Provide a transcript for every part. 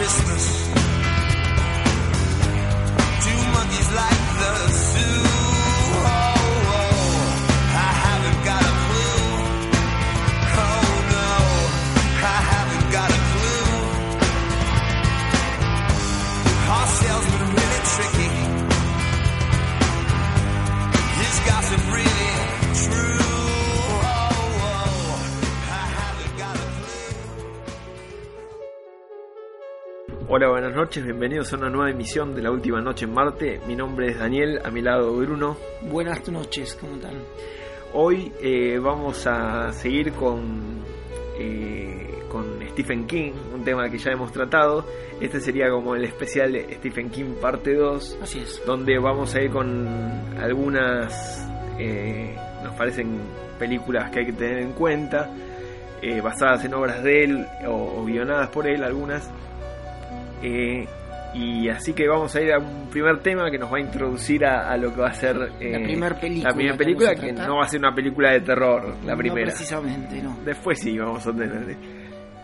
Christmas. Two monkeys like the zoo. Hola, buenas noches, bienvenidos a una nueva emisión de la última noche en Marte. Mi nombre es Daniel, a mi lado Bruno. Buenas noches, ¿cómo están? Hoy eh, vamos a seguir con, eh, con Stephen King, un tema que ya hemos tratado. Este sería como el especial de Stephen King parte 2, Así es. donde vamos a ir con algunas, eh, nos parecen películas que hay que tener en cuenta, eh, basadas en obras de él o, o guionadas por él algunas. Eh, y así que vamos a ir a un primer tema que nos va a introducir a, a lo que va a ser eh, La primer película la primera que película que no va a ser una película de terror, la No primera. precisamente, no. Después sí, vamos a tener.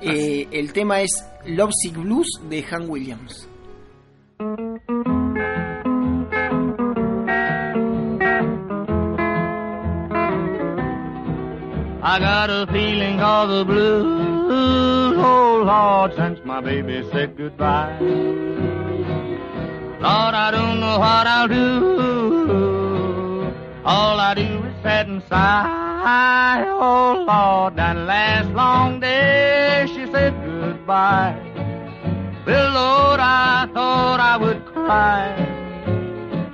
Eh, el tema es Love Sick Blues de Han Williams. I got a feeling all the blues, oh Lord, since my baby said goodbye. Lord, I don't know what I'll do. All I do is sit and sigh. Oh Lord, that last long day she said goodbye. Well, Lord, I thought I would cry.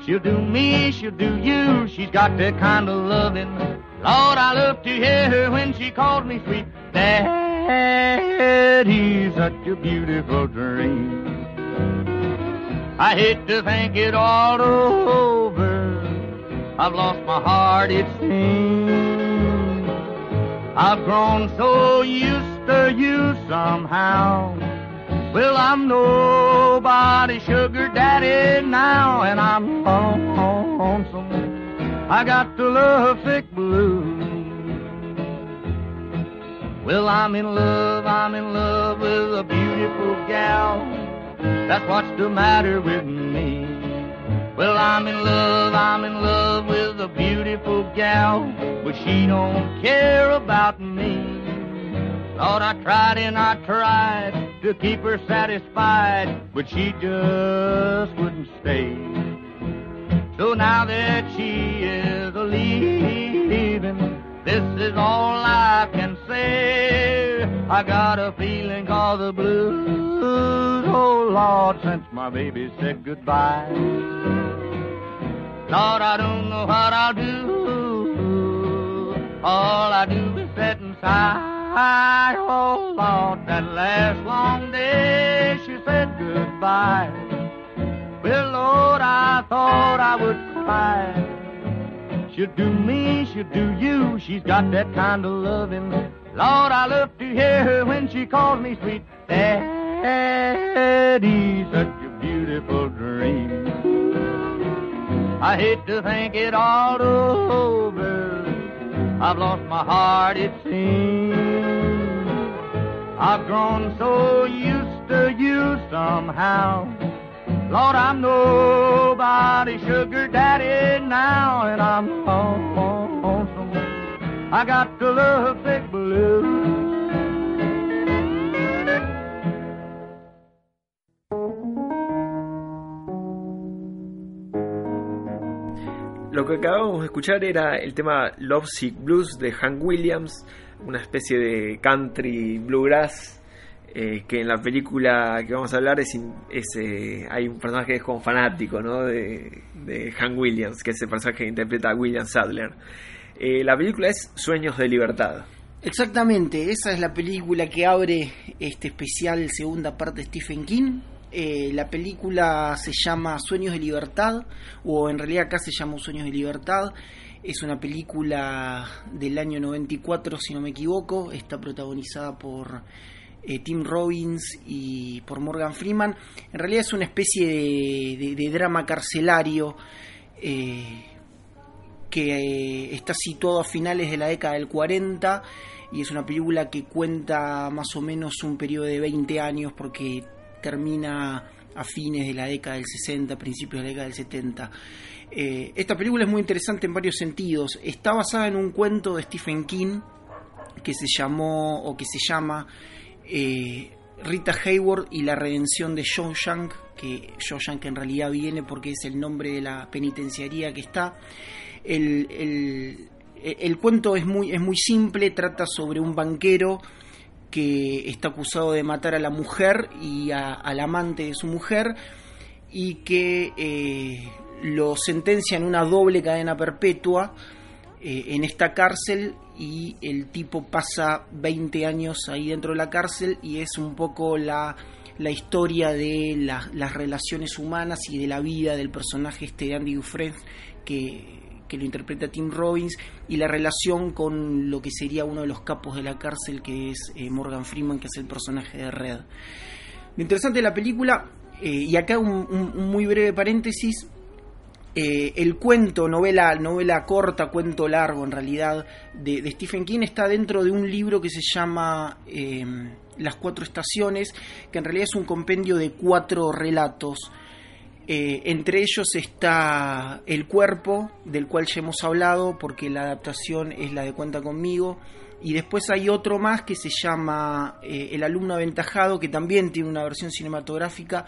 She'll do me, she'll do you. She's got that kind of loving. Lord, I love to hear her when she calls me sweet. Daddy's such a beautiful dream. I hate to think it all over. I've lost my heart, it seems. I've grown so used to you somehow. Well, I'm nobody's sugar daddy now, and I'm lonesome. I got the love sick blue. Well, I'm in love, I'm in love with a beautiful gal. That's what's the matter with me. Well, I'm in love, I'm in love with a beautiful gal, but she don't care about me. Lord, I tried and I tried to keep her satisfied, but she just wouldn't stay. So now that she is a leaving, this is all I can say. I got a feeling called the blues, oh Lord, since my baby said goodbye. Lord, I don't know what I'll do. All I do is sit and sigh. Oh Lord, that last long day she said goodbye. Well, Lord, I thought I would cry. She'll do me, she'll do you. She's got that kind of loving. Lord, I love to hear her when she calls me sweet. Daddy, such a beautiful dream. I hate to think it all over. I've lost my heart, it seems. I've grown so used to you somehow. Lord, I'm nobody's sugar daddy now, and I'm lonesome. I got the love sick. Lo que acabamos de escuchar era el tema Love Sick Blues de Hank Williams, una especie de country bluegrass eh, que en la película que vamos a hablar es, es, eh, hay un personaje que es como fanático ¿no? de, de Hank Williams, que es el personaje que interpreta a William Sadler. Eh, la película es Sueños de Libertad. Exactamente, esa es la película que abre este especial segunda parte de Stephen King. La película se llama Sueños de Libertad, o en realidad acá se llama Sueños de Libertad. Es una película del año 94, si no me equivoco. Está protagonizada por eh, Tim Robbins y por Morgan Freeman. En realidad es una especie de, drama carcelario eh, que eh, está situado a finales de la década del 40 y es una película que cuenta más o menos un periodo de 20 años porque termina a fines de la década del 60, principios de la década del 70. Eh, esta película es muy interesante en varios sentidos. Está basada en un cuento de Stephen King que se llamó o que se llama eh, Rita Hayward y la redención de Shawshank, que Shawshank en realidad viene porque es el nombre de la penitenciaría que está. El, el- cuento es muy, es muy simple, trata sobre un banquero que está acusado de matar a la mujer y a- al amante de su mujer y que eh, lo sentencian a una doble cadena perpetua eh, en esta cárcel y el tipo pasa 20 años ahí dentro de la cárcel y es un poco la, la historia de la- las relaciones humanas y de la vida del personaje este de Andy Dufresne que, que lo interpreta Tim Robbins y la relación con lo que sería uno de los capos de la cárcel que es eh, Morgan Freeman que es el personaje de Red. Lo interesante de la película, eh, y acá un, muy breve paréntesis, eh, el cuento, novela, novela corta, cuento largo en realidad, de, Stephen King está dentro de un libro que se llama eh, Las Cuatro Estaciones, que en realidad es un compendio de cuatro relatos. Eh, entre ellos está El Cuerpo, del cual ya hemos hablado, porque la adaptación es la de Cuenta conmigo. Y después hay otro más que se llama El alumno aventajado, que también tiene una versión cinematográfica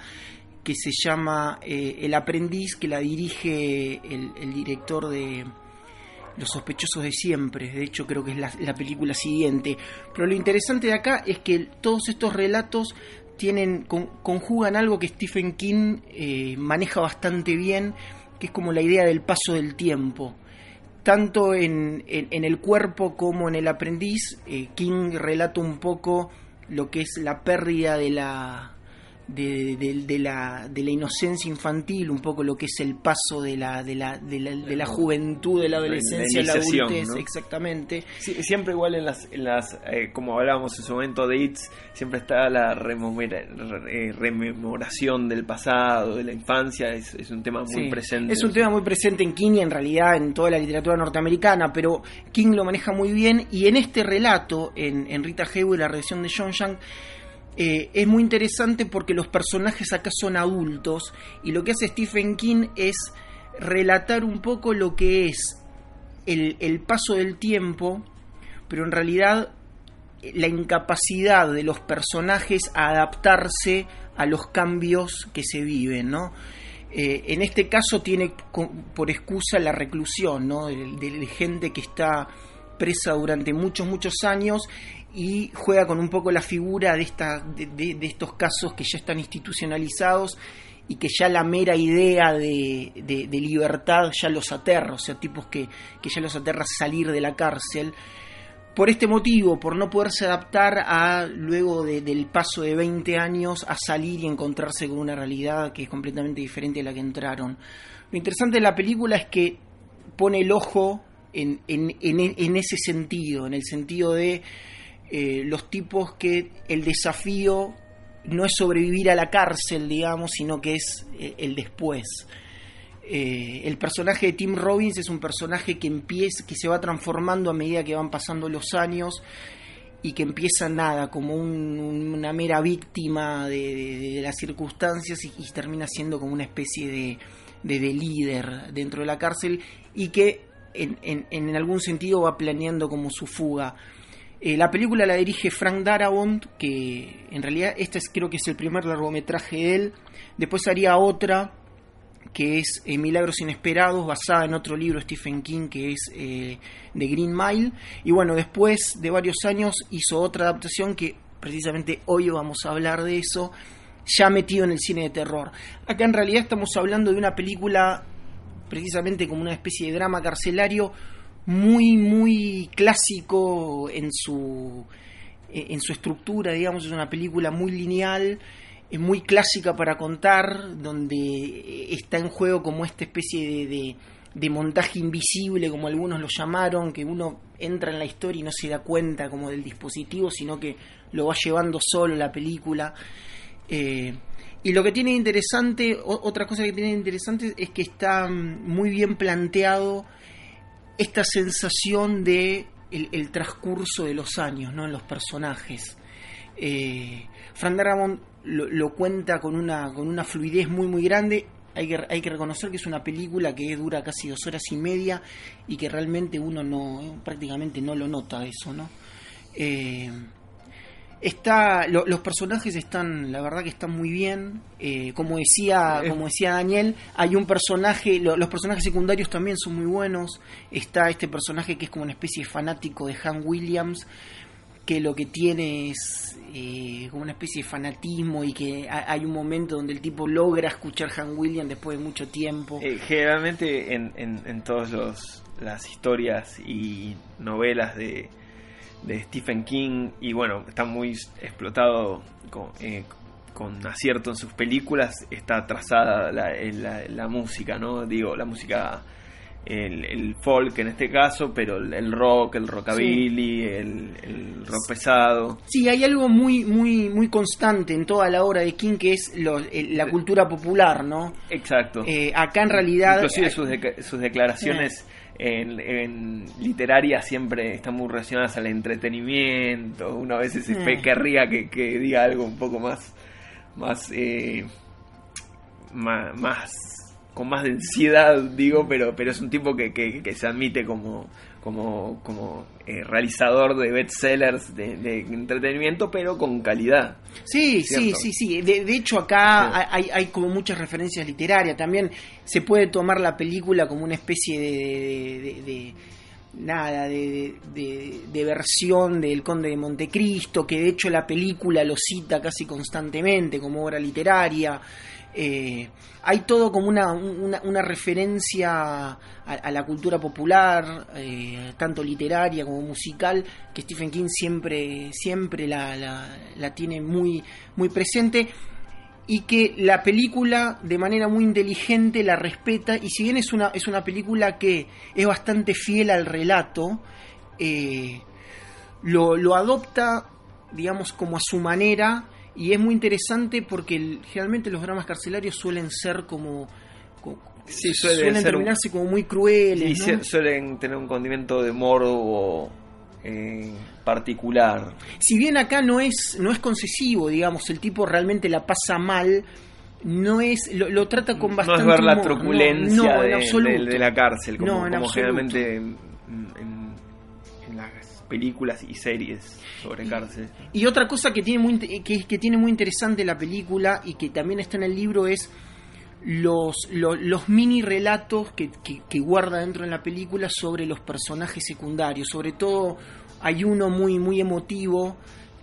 que se llama eh, El aprendiz, que la dirige el, director de Los sospechosos de siempre. De hecho, creo que es la, la película siguiente. Pero lo interesante de acá es que todos estos relatos tienen con- conjugan algo que Stephen King eh, maneja bastante bien, que es como la idea del paso del tiempo tanto en, en- en el cuerpo como en el aprendiz, eh, King relata un poco lo que es la pérdida de la, de, de- de la, de la inocencia infantil, un poco lo que es el paso de la, de la, de la, de la juventud, de la adolescencia a la adultez, ¿no? exactamente. Sí, siempre igual en las, en las eh, como hablábamos en su momento de It's, siempre está la rememora- re- eh, rememoración del pasado, de la infancia, es, es un tema muy Sí. presente. Es un tema muy presente en King y en realidad en toda la literatura norteamericana, pero King lo maneja muy bien y en este relato, en, en Rita Hayworth, la redención de John Young, eh, es muy interesante porque los personajes acá son adultos y lo que hace Stephen King es relatar un poco lo que es el, el paso del tiempo, pero en realidad eh, la incapacidad de los personajes a adaptarse a los cambios que se viven, ¿no? Eh, en este caso tiene por excusa la reclusión, ¿no? De, de gente que está presa durante muchos, muchos años y juega con un poco la figura de, esta, de, de- estos casos que ya están institucionalizados y que ya la mera idea de, de- libertad ya los aterra, o sea, tipos que, que ya los aterra salir de la cárcel. Por este motivo, por no poderse adaptar a luego de- del paso de 20 años a salir y encontrarse con una realidad que es completamente diferente a la que entraron. Lo interesante de la película es que pone el ojo en- en- en ese sentido, en el sentido de eh, los tipos que el desafío no es sobrevivir a la cárcel, digamos, sino que es eh, el después. Eh, el personaje de Tim Robbins es un personaje que empieza, que se va transformando a medida que van pasando los años y que empieza nada como un- un- una mera víctima de, las circunstancias y, y termina siendo como una especie de, de- de líder dentro de la cárcel y que en, en- en algún sentido va planeando como su fuga. Eh, la película la dirige Frank Darabont, que en realidad este es, creo que es el primer largometraje de él. Después haría otra que es eh, Milagros Inesperados, basada en otro libro de Stephen King que es eh, The Green Mile. Y bueno, después de varios años hizo otra adaptación que precisamente hoy vamos a hablar de eso, ya metido en el cine de terror. Acá en realidad estamos hablando de una película precisamente como una especie de drama carcelario muy, muy clásico en su, en su estructura, digamos, es una película muy lineal, es muy clásica para contar, donde está en juego como esta especie de, de- de montaje invisible, como algunos lo llamaron, que uno entra en la historia y no se da cuenta como del dispositivo, sino que lo va llevando solo la película. Eh, y lo que tiene interesante, otra cosa que tiene interesante es que está mm, muy bien planteado esta sensación de el, transcurso de los años, ¿no? En los personajes. Eh, Frank Darabont lo, lo cuenta con una, con una fluidez muy muy grande. Hay que, hay que reconocer que es una película que dura casi dos horas y media y que realmente uno no prácticamente no lo nota eso, ¿no? Eh, está lo- los personajes están la verdad que están muy bien Eh, como decía como decía Daniel hay un personaje lo- los personajes secundarios también son muy buenos está este personaje que es como una especie de fanático de Han Williams que lo que tiene es eh, como una especie de fanatismo y que ha- hay un momento donde el tipo logra escuchar Han Williams después de mucho tiempo. Eh, generalmente en, en, en todas los- las historias y novelas de, de Stephen King, y bueno, está muy explotado con, eh, con acierto en sus películas, está trazada la, eh, la- la música, ¿no? Digo, la música, el, el folk en este caso, pero el, rock, el rockabilly, el, el rock pesado. Sí, hay algo muy, muy, muy constante en toda la obra de King que es lo- el- la cultura popular, ¿no? Exacto. Eh, acá en realidad... Inclusive eh, sus, sus declaraciones en, en literarias siempre están muy relacionadas al entretenimiento. Uno a veces Mm. querría que, que diga algo un poco más, más, eh, más, con más densidad, digo, pero, pero es un tipo que, que, que se admite como, como, como eh, realizador de bestsellers de, de entretenimiento, pero con calidad. Sí, sí, ¿Cierto? sí, sí. De, de hecho acá Sí. hay, hay como muchas referencias literarias. También se puede tomar la película como una especie de... de- de- de- nada, de, de- de versión del Conde de Montecristo, que de hecho la película lo cita casi constantemente como obra literaria. Eh, hay todo como una, una, referencia a, a la cultura popular, eh, tanto literaria como musical, que Stephen King siempre, siempre la, la, la tiene muy, muy presente y que la película de manera muy inteligente la respeta y si bien es una, es una película que es bastante fiel al relato, eh, lo, lo adopta digamos como a su manera y es muy interesante porque el- generalmente los dramas carcelarios suelen ser como, co- Sí, suele suelen ser un- terminarse como muy crueles Y ¿no? suelen tener un condimento de morbo eh, particular. si bien acá no es no es concesivo digamos el tipo realmente la pasa mal no es lo, lo trata con No bastante es ver la humor, no, truculencia no, en de, absoluto. de- de la cárcel, como, No, generalmente en, en- películas y series sobre cárcel. Y otra cosa que tiene muy que, que tiene muy interesante la película y que también está en el libro es los, lo- los, mini relatos que, que- que guarda dentro de la película sobre los personajes secundarios. Sobre todo hay uno muy, muy emotivo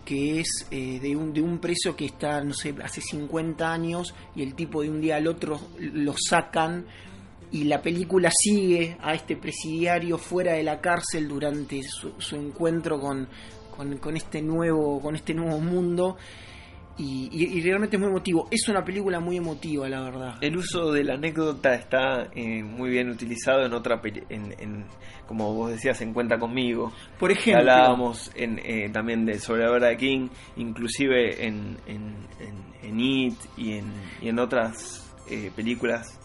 que es eh, de, un, de un preso que está, no sé, hace 50 años y el tipo de un día al otro lo sacan y la película sigue a este presidiario fuera de la cárcel durante su, su encuentro con, con, con este nuevo con este nuevo mundo. Y, y- y realmente es muy emotivo. Es una película muy emotiva la verdad. El uso de la anécdota está eh, muy bien utilizado en otra peli- en, en- como vos decías, en Cuenta conmigo. por ejemplo. Hablábamos en, eh, también de sobre la de King, inclusive en, en, en- en It y en, y en otras eh, películas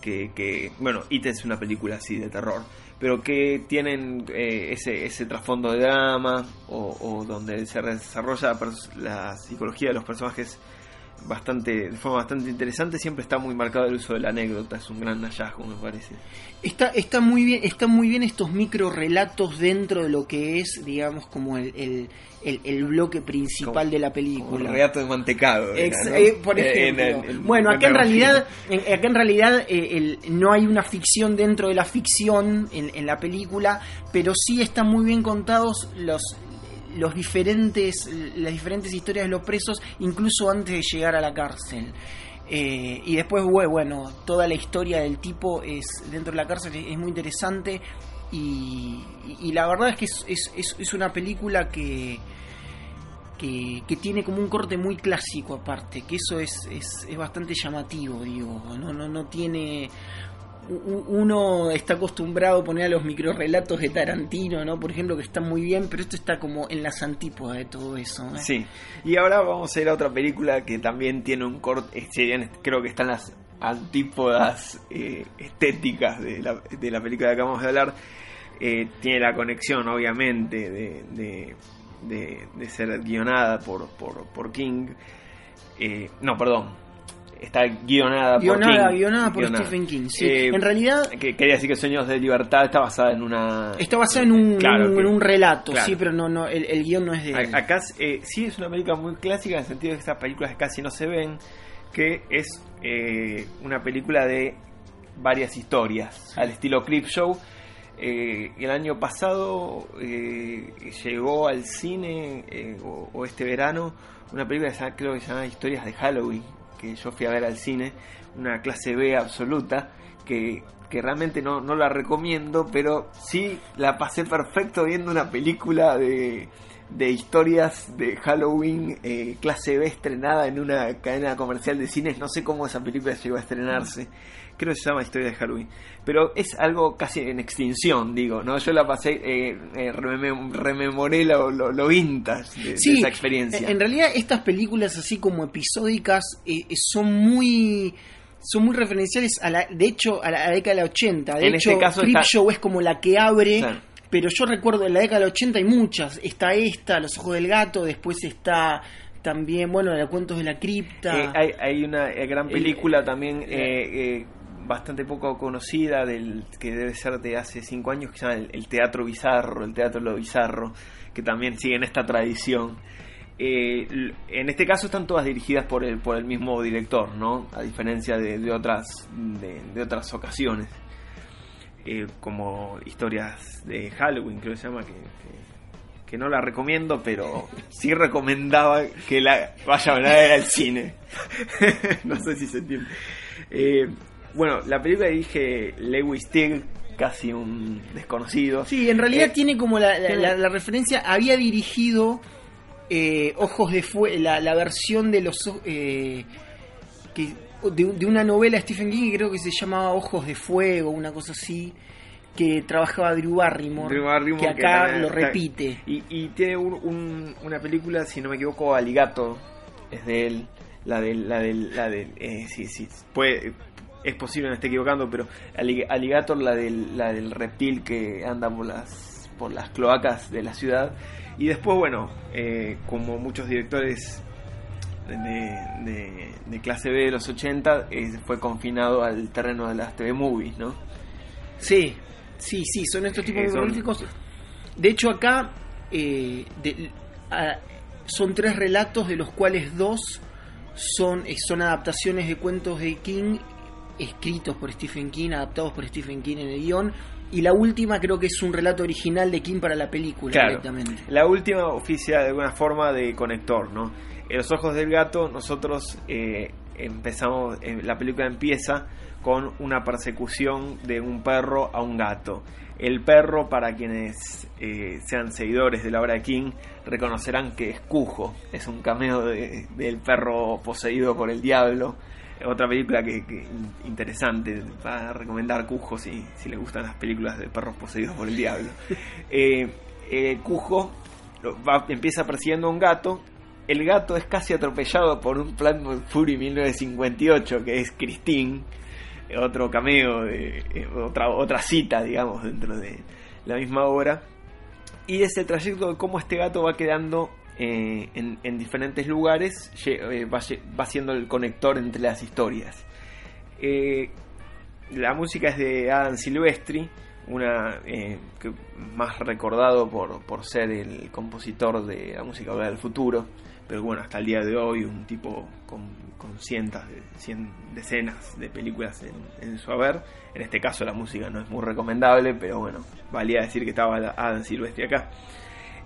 que, que, bueno, It es una película así de terror, pero que tienen eh, ese, ese trasfondo de drama o, donde se desarrolla la psicología de los personajes bastante de forma bastante interesante siempre está muy marcado el uso de la anécdota es un gran hallazgo me parece Está, está muy bien, están muy bien estos micro relatos dentro de lo que es, digamos, como el, el, el- el bloque principal Como- de la como película. el regato de mantecado era, Ex- ¿no? eh, por Eh, ejemplo. en el- en- bueno, en acá en realidad, en- acá en realidad eh, no hay una ficción dentro de la ficción en, en la película, pero sí están muy bien contados los los diferentes las diferentes historias de los presos incluso antes de llegar a la cárcel. Eh, y después bue- bueno toda la historia del tipo es dentro de la cárcel es, muy interesante y, y la verdad es que es, es- es- una película que que, que tiene como un corte muy clásico aparte, que eso es, es, es bastante llamativo, digo, no, no, no tiene uno está acostumbrado a poner a los microrelatos de Tarantino, ¿no? Por ejemplo, que están muy bien, pero esto está como en las antípodas de todo eso. ¿eh? Sí, y ahora vamos a ir a otra película que también tiene un corte, bien creo que están las antípodas eh, estéticas de la, de la película que acabamos de hablar, eh, tiene la conexión obviamente de, de, de- de ser guionada por, por, por King, eh, no, perdón, está guionada, por Guionada, King. guionada por Guionada. Stephen King. Sí. Eh, en realidad que quería decir que Sueños de Libertad está basada en una... está basada en un, Claro, un- que- en un relato, claro. sí, pero no, no, el, el guion no es de. A- Acá eh, sí es una película muy clásica en el sentido de que estas películas casi no se ven, que es eh, una película de varias historias, al estilo Clip Show. Eh, el año pasado eh, llegó al cine, eh, o, o este verano, una película que se llama- creo que se llama Historias de Halloween, que yo fui a ver al cine, una clase B absoluta, que, que realmente no, no la recomiendo, pero sí la pasé perfecto viendo una película de, de historias de Halloween eh, clase B estrenada en una cadena comercial de cines. No sé cómo esa película llegó a estrenarse. Creo que se llama Historia de Halloween. Pero es algo casi en extinción, digo, ¿no? Yo la pasé, eh, eh, remem- rememoré lo, lo, lo vintage de, esa experiencia. En realidad estas películas así como episódicas eh, eh, son muy son muy referenciales a la de hecho a la, a la década de la 80. De En hecho, este caso Creep está- Show es como la que abre, Claro. pero yo recuerdo en la década del 80 hay muchas. Está esta, Los ojos del gato, después está también, bueno, los cuentos de la cripta. Eh, hay, hay una eh, gran El- película también la- eh, eh, bastante poco conocida del que debe ser de hace cinco años que se llama el, el teatro bizarro, el teatro lo bizarro, que también sigue en esta tradición. Eh, en este caso están todas dirigidas por el por el mismo director, ¿no? A diferencia de, de otras de, de otras ocasiones, Eh, como historias de Halloween creo que se llama que, que que no la recomiendo, pero sí recomendaba que la vaya a ver al cine. no sé si se entiende. Eh, bueno, la película dirige Lewis Teague, casi un desconocido. Sí, en realidad Eh, tiene como la, la- tiene- la- la referencia. Había dirigido eh, Ojos de Fuego, la, versión de los. eh, que, de, de una novela de Stephen King que creo que se llamaba Ojos de Fuego, una cosa así. Que trabajaba Drew Barrymore. Drew Barrymore, que acá lo repite. Y, y tiene un- un- una película, si no me equivoco, Aligato, es de él. La del, la del, la del, eh, sí, sí, puede, es posible me esté equivocando, pero Allig- Alligator, la del, la del reptil que anda por las, por las cloacas de la ciudad. Y después, bueno, eh, como muchos directores de, de- de clase B de los 80, eh, fue confinado al terreno de las TV movies, ¿no? Sí, sí, sí, son estos tipos Eh, de son-. De hecho, acá eh, de- a- son tres relatos, de los cuales dos son, eh, son adaptaciones de cuentos de King, escritos por Stephen King, adaptados por Stephen King en el guion. Y la última creo que es un relato original de King para la película Claro. directamente. La última oficia de alguna forma de conector, ¿no? En los ojos del gato nosotros eh, empezamos, eh, la película empieza con una persecución de un perro a un gato. El perro, para quienes eh, sean seguidores de la obra de King, reconocerán que es Cujo, es un cameo de- del perro poseído por el diablo. Otra película que, que in- interesante para recomendar Cujo si, si les gustan las películas de perros poseídos por el diablo. Eh, eh, Cujo va- empieza persiguiendo a un gato. El gato es casi atropellado por un Plan Fury 1958 que es Christine, otro cameo, de, eh, otra, otra cita, digamos, dentro de la misma obra. Y es el trayecto de cómo este gato va quedando eh, en, en diferentes lugares, eh, va, siendo el conector entre las historias. Eh, la música es de Adam Silvestri, una que más recordado por, por ser el compositor de la música Hora del futuro, pero bueno, hasta el día de hoy un tipo con, con cientos, de, cien decenas de películas en, en su haber. En este caso la música no es muy recomendable, pero bueno, valía decir que estaba Adam Silvestri acá.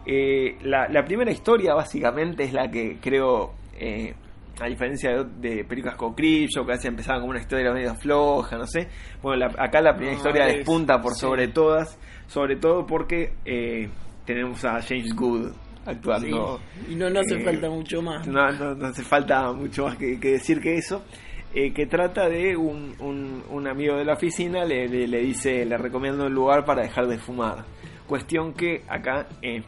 Eh, la, la primera historia básicamente es la que creo, eh, a diferencia de, de películas como Creepshow, que a veces empezaban como una historia medio floja, no sé. Bueno, la- acá la primera No, historia es- despunta por sí. sobre todas, sobre todo porque eh, tenemos a James Good actuando. Sí, Y no, no hace Eh, falta mucho más. No, no, no hace falta mucho más que, que decir que eso. eh, que trata de un, un, un amigo de la oficina, le, le, le dice, le recomiendo un lugar para dejar de fumar. Cuestión que acá, eh,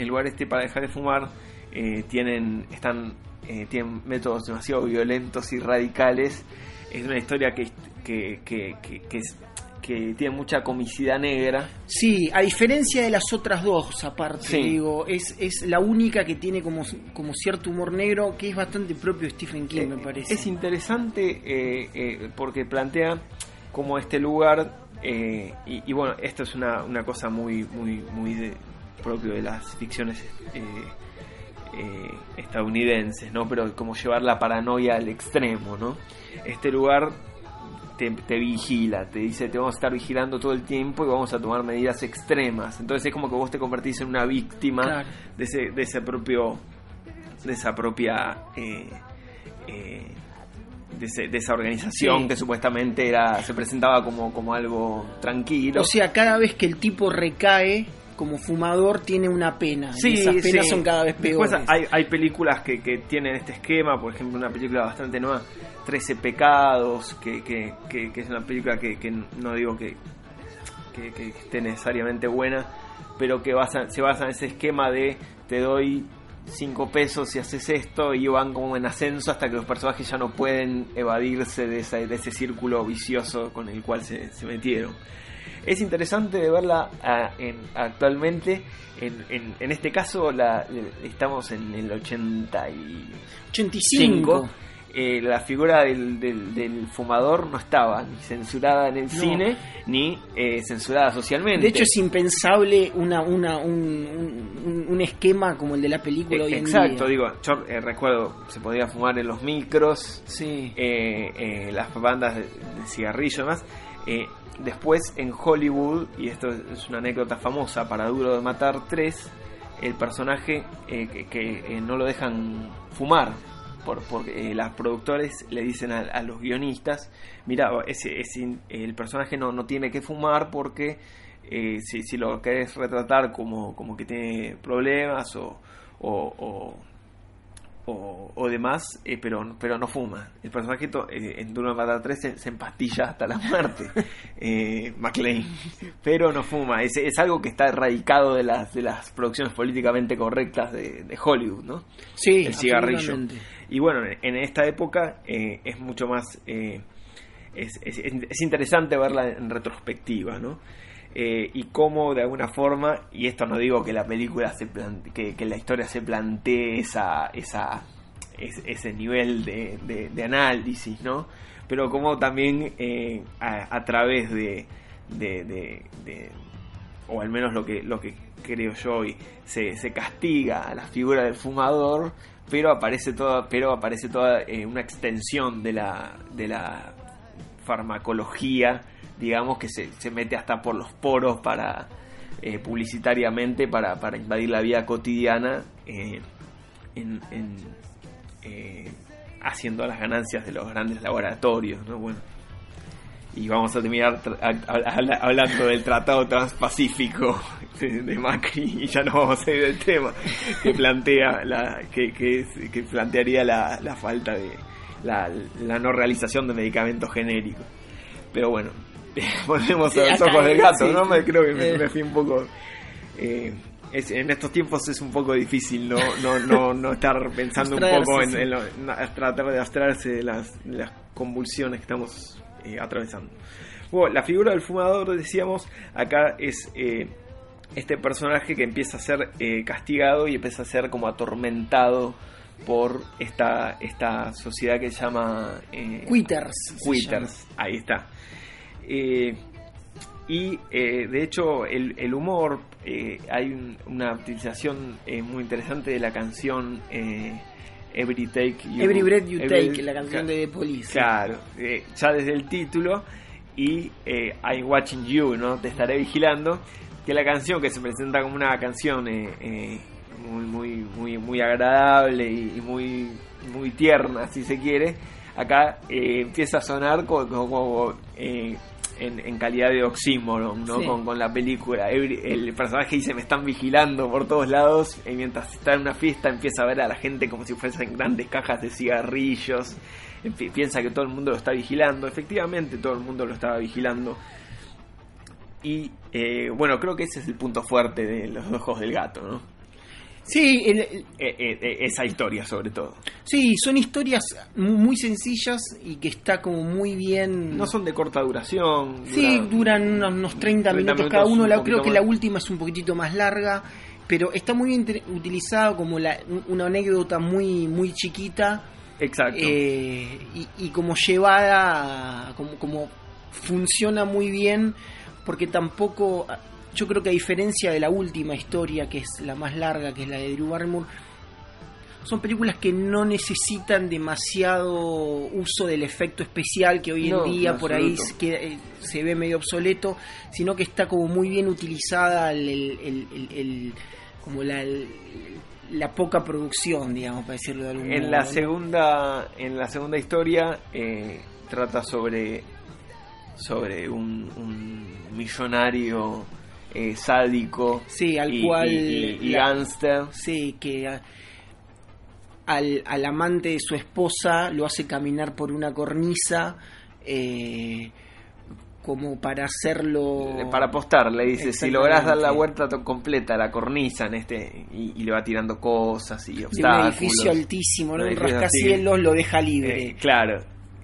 el lugar este para dejar de fumar, eh, tienen, están, eh, tienen métodos demasiado violentos y radicales. Es una historia que, que, que, que, que es- que tiene mucha comicidad negra. Sí, a diferencia de las otras dos, aparte, Sí. digo, es, es la única que tiene como, como cierto humor negro que es bastante propio de Stephen King, me Eh, parece. Es interesante eh, eh, porque plantea como este lugar, eh, y, y bueno, esto es una, una cosa muy, muy, muy de- propio de las ficciones eh, eh, estadounidenses, ¿no? Pero como llevar la paranoia al extremo, ¿no? Este lugar te, te vigila, te dice te vamos a estar vigilando todo el tiempo y vamos a tomar medidas extremas. Entonces es como que vos te convertís en una víctima Claro. de ese, de ese propio, de esa propia eh, eh, de, ese- de esa organización Sí. que supuestamente era se presentaba como, como algo tranquilo. O sea, cada vez que el tipo recae como fumador tiene una pena. y Sí, esas penas sí. son cada vez Después peores. hay, hay películas que, que tienen este esquema, por ejemplo, una película bastante nueva, 13 Pecados, que, que, es una película que, que no digo que, esté necesariamente buena, pero que basa- se basa en ese esquema de te doy 5 pesos si haces esto y van como en ascenso hasta que los personajes ya no pueden evadirse de, esa- de ese círculo vicioso con el cual se, se metieron. Es interesante de verla ah, en- actualmente. En, en- en este caso la, estamos en el 80 y 85. eh, la figura del, del- del fumador no estaba ni censurada en el cine ni eh, censurada socialmente. De hecho, es impensable una, una, un, un- un esquema como el de la película hoy en Exacto, día. digo, yo eh, recuerdo, se podía fumar en los micros, Sí. eh, eh, las bandas de, de cigarrillo y demás. Después en Hollywood, y esto es una anécdota famosa para Duro de Matar 3, el personaje eh, que, eh, no lo dejan fumar. Por, porque eh, los productores le dicen a, los guionistas, mira, ese, ese- el personaje no, no tiene que fumar porque si, si lo querés retratar como, como que tiene problemas o- o, o demás, eh, pero, pero no fuma. El personaje eh, en Duro de Matar 3 se, se empastilla hasta la muerte, eh, McLean, pero no fuma. Es, es algo que está erradicado de las, de las producciones políticamente correctas de, de Hollywood, ¿no? Sí, el cigarrillo. Y bueno, en esta época eh, es mucho más... eh, es, es- es interesante verla en retrospectiva, ¿no? Eh, y cómo de alguna forma, y esto no digo que la película se plante- que, la historia se plantee esa, esa, es- ese nivel de, análisis, ¿no? Pero como también eh, a, través de- de- o al menos lo que, lo que creo yo hoy, se, se castiga a la figura del fumador, pero aparece toda, pero aparece toda eh, una extensión de la, de la farmacología, digamos, que se, se mete hasta por los poros para eh, publicitariamente para, para invadir la vida cotidiana eh, en, en, eh, haciendo las ganancias de los grandes laboratorios, ¿no? Bueno, y vamos a terminar hablando del Tratado Transpacífico de, Macri y ya no vamos a ir del tema que plantea la que, que, que plantearía la, la falta de la, la no realización de medicamentos genéricos pero bueno volvemos Sí, a los ojos del gato sí. no me creo que me, Eh. me fui un poco eh, es- en estos tiempos es un poco difícil no no no, no estar pensando un poco en, lo- tratar de abstraerse de las, de las convulsiones que estamos eh, atravesando. Bueno, la figura del fumador, decíamos, acá es eh, este personaje que empieza a ser eh, castigado y empieza a ser como atormentado por esta, esta sociedad que se llama... eh, Quitters. Quitters, ahí está. Eh, y eh, de hecho el, el humor, eh, hay un- una utilización eh, muy interesante de la canción Every Take You-. Every Breath You Every- Take, la canción de The Police. Claro, ya desde el título y I'm Watching You, ¿no? Te estaré vigilando. Que la canción que se presenta como una canción muy, muy, muy, muy agradable y, muy, muy tierna, si se quiere, acá eh, empieza a sonar como, como, eh, en, en calidad de oxímoron, ¿no? Sí. Con, con la película. Every- el personaje dice me están vigilando por todos lados y mientras está en una fiesta empieza a ver a la gente como si fuesen grandes cajas de cigarrillos. Piensa que todo el mundo lo está vigilando. Efectivamente, todo el mundo lo estaba vigilando. Y eh, bueno, creo que ese es el punto fuerte de los ojos del gato, ¿no? Sí, el- el- eh, eh, eh, esa historia sobre todo. sí, son historias mu- muy sencillas y que está como muy bien. No son de corta duración. Sí, dura- duran unos, unos 30, 30 minutos cada uno. La, creo que más. la última es un poquitito más larga, pero está muy bien utilizado como la, un- una anécdota muy muy chiquita Exacto. eh, y, y como llevada, como, como funciona muy bien, porque tampoco, yo creo que a diferencia de la última historia, que es la más larga, que es la de Drew Barrymore, son películas que no necesitan demasiado uso del efecto especial que hoy en No, día por ahí se, eh, se ve medio obsoleto, sino que está como muy bien utilizada el, el- el- el- el- como la, poca producción, digamos, para decirlo de algún En modo. la ¿no? segunda, en la segunda historia eh, trata sobre sobre un, un millonario eh, sádico Sí, al y, cual y, y gángster. Sí, que a- al, al amante de su esposa lo hace caminar por una cornisa eh, como para hacerlo... para apostar le dice si lográs dar la vuelta completa a la cornisa en este y, y le va tirando cosas y de un obstáculos edificio altísimo, ¿no? Un rascacielos lo deja Eh, libre. claro.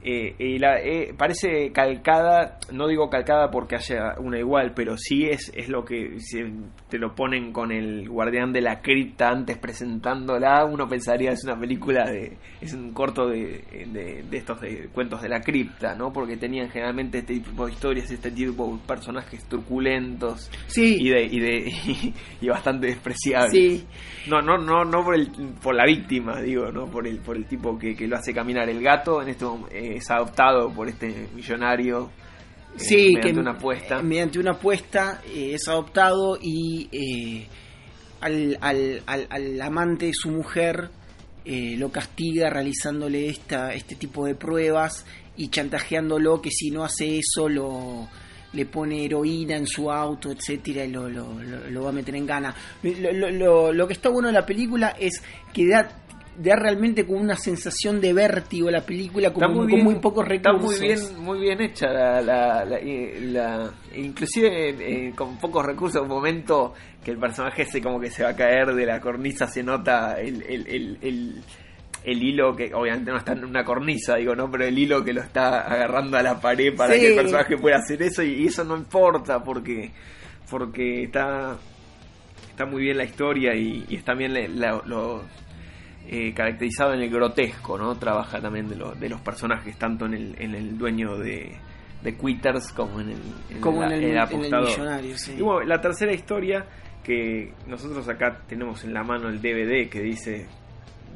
Eh, la- eh, parece calcada, no digo calcada porque haya una igual, pero sí es, es lo que si te lo ponen con el guardián de la cripta antes presentándola, uno pensaría es una película de, es un corto de, de, de estos de cuentos de la cripta, ¿no? Porque tenían generalmente este tipo de historias, este tipo de personajes turculentos sí, y de, y de y bastante despreciables. sí. No, no, no, no por el, por la víctima, digo, no por el, por el tipo que, que lo hace caminar. El gato en esto es adoptado por este millonario. Eh, Sí, mediante que una apuesta. eh, mediante una apuesta eh, es adoptado y eh, al, al, al, al amante de su mujer eh, lo castiga realizándole esta, este tipo de pruebas y chantajeándolo que si no hace eso lo le pone heroína en su auto, etcétera, y lo, lo, lo- lo va a meter en gana. Lo, lo- lo- lo que está bueno de la película es que da, da realmente como una sensación de vértigo la película, como Está muy con muy pocos está recursos. muy bien, muy bien hecha la, la, la- eh, la- inclusive eh, con pocos recursos, un momento que el personaje se como que se va a caer de la cornisa, se nota el, el, el, el- el hilo que obviamente no está en una cornisa, digo, ¿no? Pero el hilo que lo está agarrando a la pared para Sí. que el personaje pueda hacer eso y, y eso no importa porque porque está está muy bien la historia y, y está bien le- la- lo eh, caracterizado en el grotesco, ¿no? Trabaja también de, lo- de los personajes, tanto en el, en el dueño de, de Quitters como en el, en como la- en el, el en el apostador. millonario, sí. Y bueno, la tercera historia que nosotros acá tenemos en la mano el DVD que dice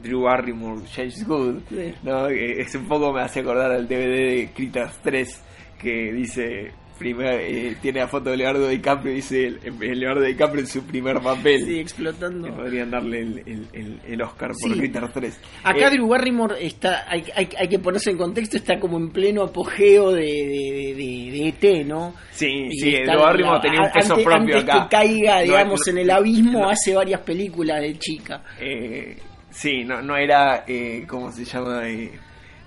Drew Barrymore, James Good, Sí. ¿no? Que es un poco me hace acordar al DVD de Critters 3 que dice primer, eh, tiene la foto de Leonardo DiCaprio y dice Leonardo DiCaprio en su primer papel. Sí, explotando. Que podrían darle el, el, el- el Oscar por Sí. Critters 3. Acá Eh, Drew Barrymore está, hay, hay, hay que ponerse en contexto, está como en pleno apogeo de, de, de- de ET, ¿no? Sí, Y sí, Drew Barrymore la- tenía un peso antes, propio antes acá. que caiga, digamos, no, en el abismo, no. hace varias películas de chica. Eh, sí, no, no era, eh, ¿cómo se llama?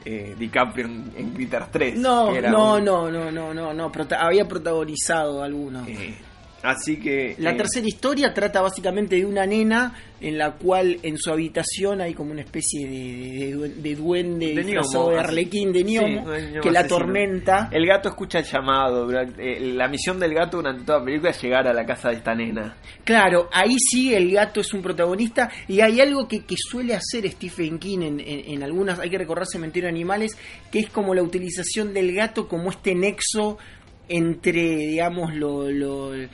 Eh, DiCaprio en, en Critters 3. No, no, no, no, no, no, no, prota- había protagonizado algunos. eh, así que... La eh, tercera historia trata básicamente de una nena en la cual en su habitación hay como una especie de, de, de- de duende De arlequín de Sí, gnomo que la asesino. atormenta. El gato escucha el llamado. eh, la misión del gato durante toda la película es llegar a la casa de esta nena. Claro, ahí sí el gato es un protagonista y hay algo que, que suele hacer Stephen King en, en- en algunas, hay que recordar Cementerio de Animales, que es como la utilización del gato como este nexo entre, digamos, lo, lo en-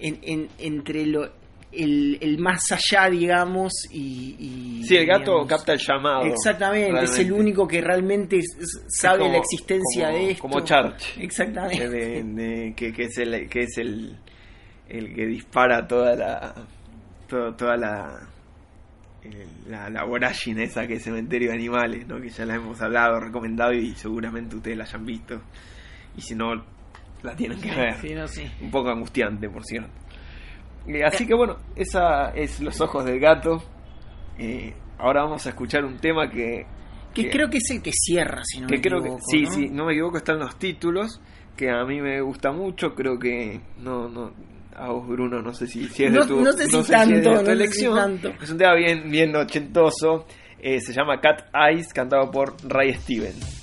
en- entre lo el, el más allá, digamos, y... y, Sí, el gato digamos, capta el llamado. Exactamente, es el único que realmente sabe como- la existencia como- de esto. como Church. Exactamente. de- de- que, que es el que es el, el que dispara toda la todo- toda la la, la vorágine esa que es cementerio de animales ¿no? que ya la hemos hablado recomendado y seguramente ustedes la hayan visto y si no la tienen que ver Sí, no, sí. un poco angustiante por cierto Eh, así que bueno esa es los ojos del gato Eh, ahora vamos a escuchar un tema que Que creo que es el que cierra, si no que me creo equivoco, que sí, ¿no? sí, no me equivoco, están los títulos que a mí me gusta mucho, creo que no no a vos, Bruno, no sé si, si es No- de tu, no sé si es de tanto, tu no sé si elección. tanto. Es un tema bien, bien ochentoso. eh, se llama Cat Eyes, cantado por Ray Stevens.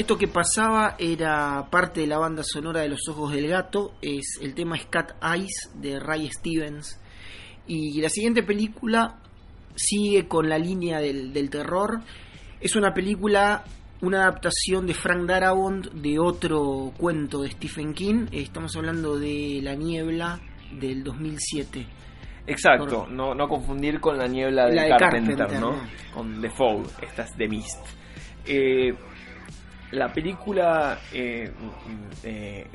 Esto que pasaba era parte de la banda sonora de Los Ojos del Gato, es el tema es Cat Eyes de Ray Stevens. Y la siguiente película sigue con la línea del, del terror. Es una película, una adaptación de Frank Darabont de otro cuento de Stephen King. Estamos hablando de La Niebla del 2007. Exacto, Por- no, no confundir con la niebla de, La de Carpenter, Carpenter, ¿no? ¿no? Con The Fog, esta es The Mist. Eh, la película eh, eh,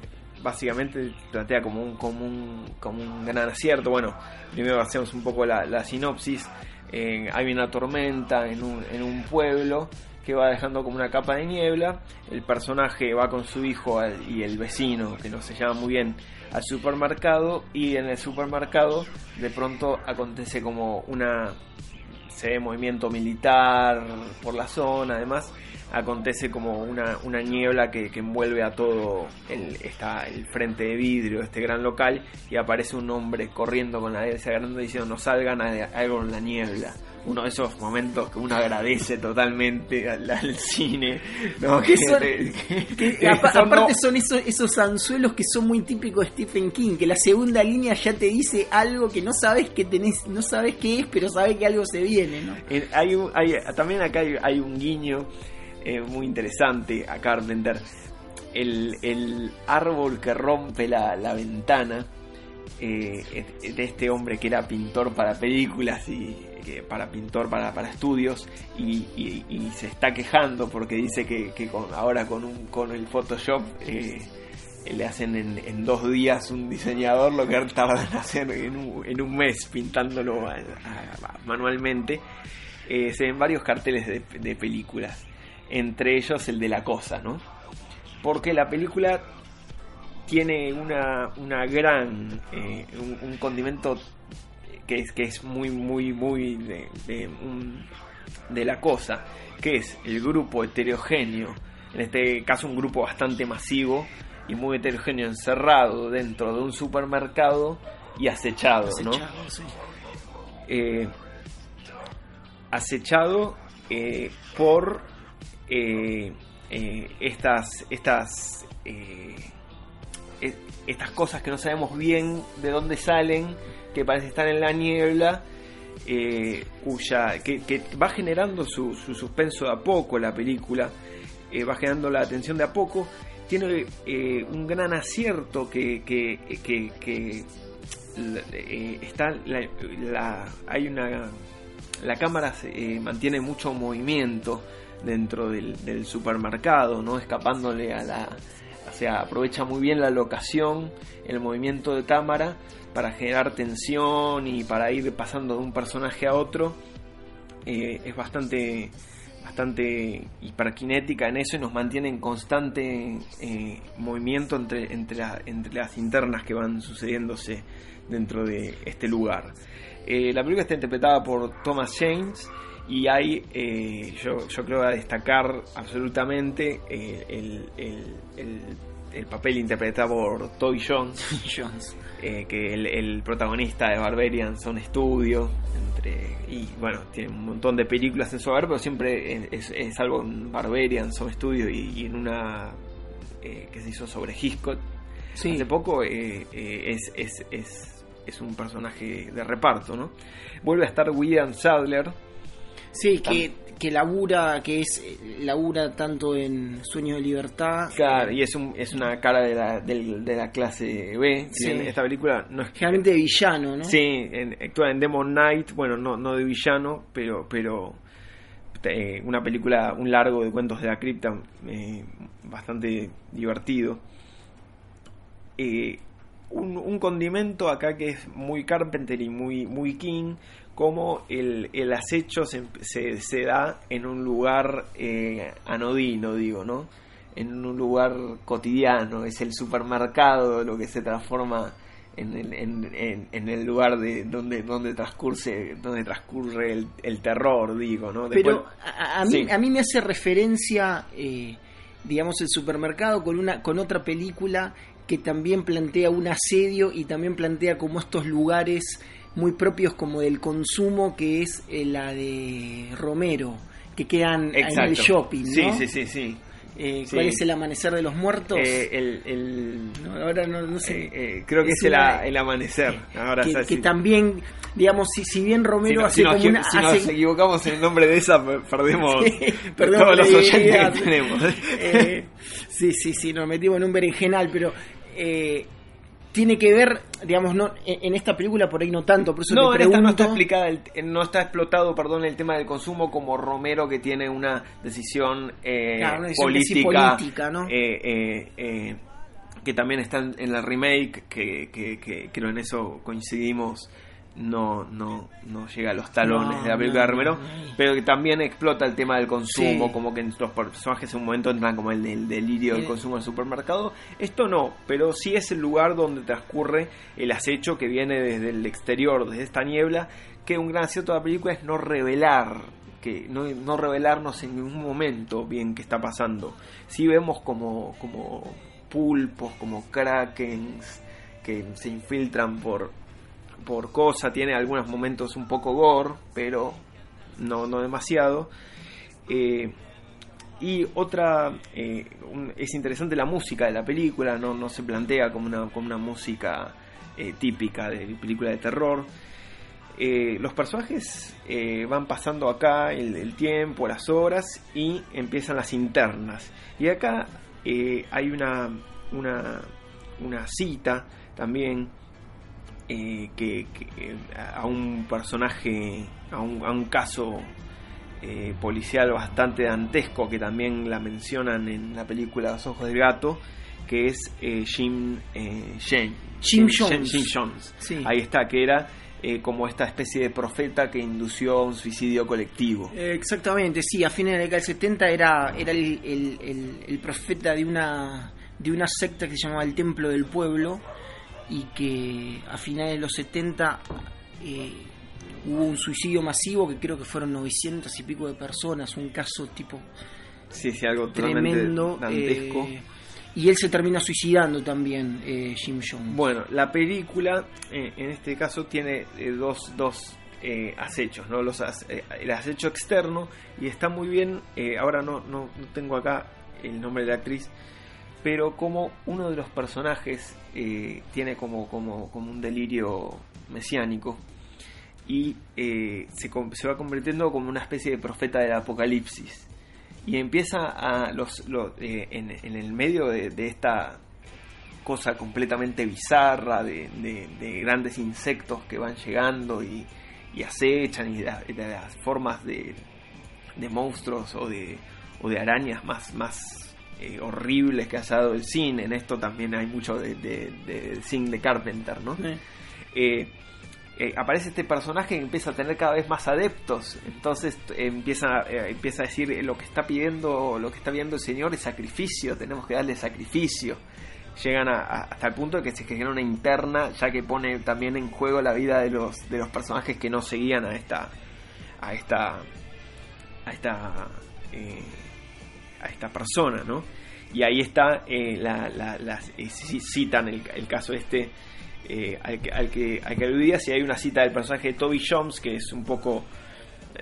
básicamente plantea como un, como, un, como un gran acierto. Bueno, primero hacemos un poco la, sinopsis. Eh, hay una tormenta en un, en un pueblo que va dejando como una capa de niebla. El personaje va con su hijo y el vecino, que no se llama muy bien, al supermercado y en el supermercado de pronto acontece como una se ve movimiento militar por la zona además acontece como una, una niebla que, que envuelve a todo el, esta, el frente de vidrio de este gran local y aparece un hombre corriendo con la esa grande diciendo no salgan a, algo en la niebla uno de esos momentos que uno agradece totalmente al, al cine ¿no? Que son- que- Que que apa- son, aparte no- son esos, esos anzuelos que son muy típicos de Stephen King, que la segunda línea ya te dice algo que no sabes que tenés, no sabes qué es, pero sabes que algo se viene, ¿no? Hay un- hay- también acá hay, hay un guiño eh, muy interesante a Carpenter. El, el árbol que rompe la, la ventana eh, de este hombre que era pintor para películas y que para pintor para, para estudios y, y- y se está quejando porque dice que, que con, ahora con, un, con el Photoshop eh, le hacen en, en dos días un diseñador lo que tardan en hacer en un, en un mes pintándolo manualmente. Eh, se ven varios carteles de, de películas, entre ellos el de la cosa, ¿no? Porque la película tiene una, una gran, eh, un, un condimento que es, que es muy, muy, muy de, de, un- de la cosa, que es el grupo heterogéneo, en este caso un grupo bastante masivo y muy heterogéneo encerrado dentro de un supermercado y acechado, ¿no? Acechado, sí. eh, acechado eh, por eh, eh, estas estas eh, estas cosas que no sabemos bien de dónde salen que parece estar en la niebla cuya que, va generando su, su suspenso de a poco la película va generando la atención de a poco tiene un gran acierto que, que, que- está la, la- hay una la cámara se, mantiene mucho movimiento dentro del, supermercado no escapándole a la o sea aprovecha muy bien la locación el movimiento de cámara para generar tensión y para ir pasando de un personaje a otro eh, es bastante bastante hiperkinética en eso y nos mantiene en constante eh, movimiento entre, entre, la- entre las internas que van sucediéndose dentro de este lugar. Eh, la película está interpretada por Thomas James y hay, eh, yo, yo creo, a destacar absolutamente eh, el, el- el- el papel interpretado por Toby Jones Jones. eh, que el, el protagonista de Barbarian son estudio entre y bueno tiene un montón de películas en su haber pero siempre es, es algo en Barbarian son estudio y, y en una eh, que se hizo sobre Hitchcock Sí. hace poco eh, es, es, es, es un personaje de reparto no vuelve a estar William Sadler Sí, que, que labura, que es eh, labura tanto en Sueño de Libertad. claro, y es, un, es una cara de la, del- de la clase B Sí. Bien esta película no es Generalmente de villano, ¿no? Sí, en, actúa en Demon Knight, bueno, no, no de villano, pero, pero eh, una película, un largo de cuentos de la cripta, eh, bastante divertido. Eh, un, un condimento acá que es muy Carpenter y muy, muy King, como el, el acecho se, se, se da en un lugar eh, anodino, digo, ¿no? En un lugar cotidiano, es el supermercado lo que se transforma en el, en, en- en el lugar de donde donde transcurre donde transcurre el, el terror digo no Después- Pero a, a mí, Sí. a mí me hace referencia, eh, digamos, el supermercado con, una, con otra película que también plantea un asedio y también plantea como estos lugares muy propios como del consumo, que es eh, la de Romero, que quedan en el shopping, ¿no? sí sí sí sí Eh, Sí. ¿Cuál es el amanecer de los muertos? Eh, el, el- No, ahora no, no sé. eh, creo que es, Es el, una- el amanecer ahora que, también, digamos, si, si bien si, Romero no- hace si nos, como una... si nos hace- equivocamos en el nombre de esa per- perdemos, Sí, perdemos todos los oyentes que tenemos sí, sí, sí, nos metimos en un berenjenal, pero eh, tiene que ver, digamos, no en, esta película por ahí no tanto, por eso No, te pregunto. no está explicada, el- no está explotado, perdón, el tema del consumo como Romero que tiene una decisión eh, Claro, una decisión política, política, ¿no? eh, eh, eh, que también está en, en la remake, que, que, que creo en eso coincidimos, no, no, no llega a los talones No, de la película de Romero, pero que también explota el tema del consumo, Sí. como que los personajes en un momento entran como el del delirio del consumo del supermercado. Esto no, pero sí es el lugar donde transcurre el acecho que viene desde el exterior, desde esta niebla, que un gran acierto de la película es no revelar que no, no revelarnos en ningún momento bien qué está pasando. Sí vemos como, como pulpos, como krakens que se infiltran por, por cosa, tiene algunos momentos un poco gore, pero no, no demasiado. Eh, y otra, eh, es interesante la música de la película, no, no se plantea como una, como una música eh, típica de película de terror. Los personajes van pasando acá el, el tiempo, las horas y empiezan las internas. Y acá hay una, una, una cita también eh, que, que, eh, a un personaje, a un, a un caso eh, policial bastante dantesco que también la mencionan en la película Los Ojos del Gato, que es eh, Jim eh, Jane- Jim Jim- Jones. Jim Jones. Sí. Ahí está, que era como esta especie de profeta que indució a un suicidio colectivo. Exactamente, sí, a fines de la década del 70 era, era el, el- el- el profeta de una, de una secta que se llamaba el Templo del Pueblo y que a finales de los 70 eh, hubo un suicidio masivo que creo que fueron 900 y pico de personas, un caso tipo Sí, sí, algo tremendo. dantesco. eh, y él se termina suicidando también, eh, Jim Jones. Bueno, la película eh, en este caso tiene dos, dos eh, acechos, ¿no? Los ace- el acecho externo y está muy bien, eh, ahora no, no, no tengo acá el nombre de la actriz, pero como uno de los personajes eh, tiene como, como, como un delirio mesiánico y eh, se, va convirtiendo como una especie de profeta del apocalipsis. Y empieza a eh, en, el medio de, esta cosa completamente bizarra de, de- de grandes insectos que van llegando y, acechan y de, la- de las formas de monstruos o de, o de arañas más, más eh, horribles que ha dado el cine. En esto también hay mucho de, de, de de Carpenter, ¿no? Eh, eh, eh, aparece este personaje que empieza a tener cada vez más adeptos entonces empieza empieza a decir lo que está pidiendo lo que está viendo el señor es sacrificio tenemos que darle sacrificio llegan a- a- hasta el punto de que se genera una interna ya que pone también en juego la vida de los de los personajes que no seguían a esta a esta a esta a esta persona no y ahí está eh, la, la- las- eh, ci- citan el, caso este eh, al, que, al, que, al que aludía si hay una cita del personaje de Toby Jones que es un poco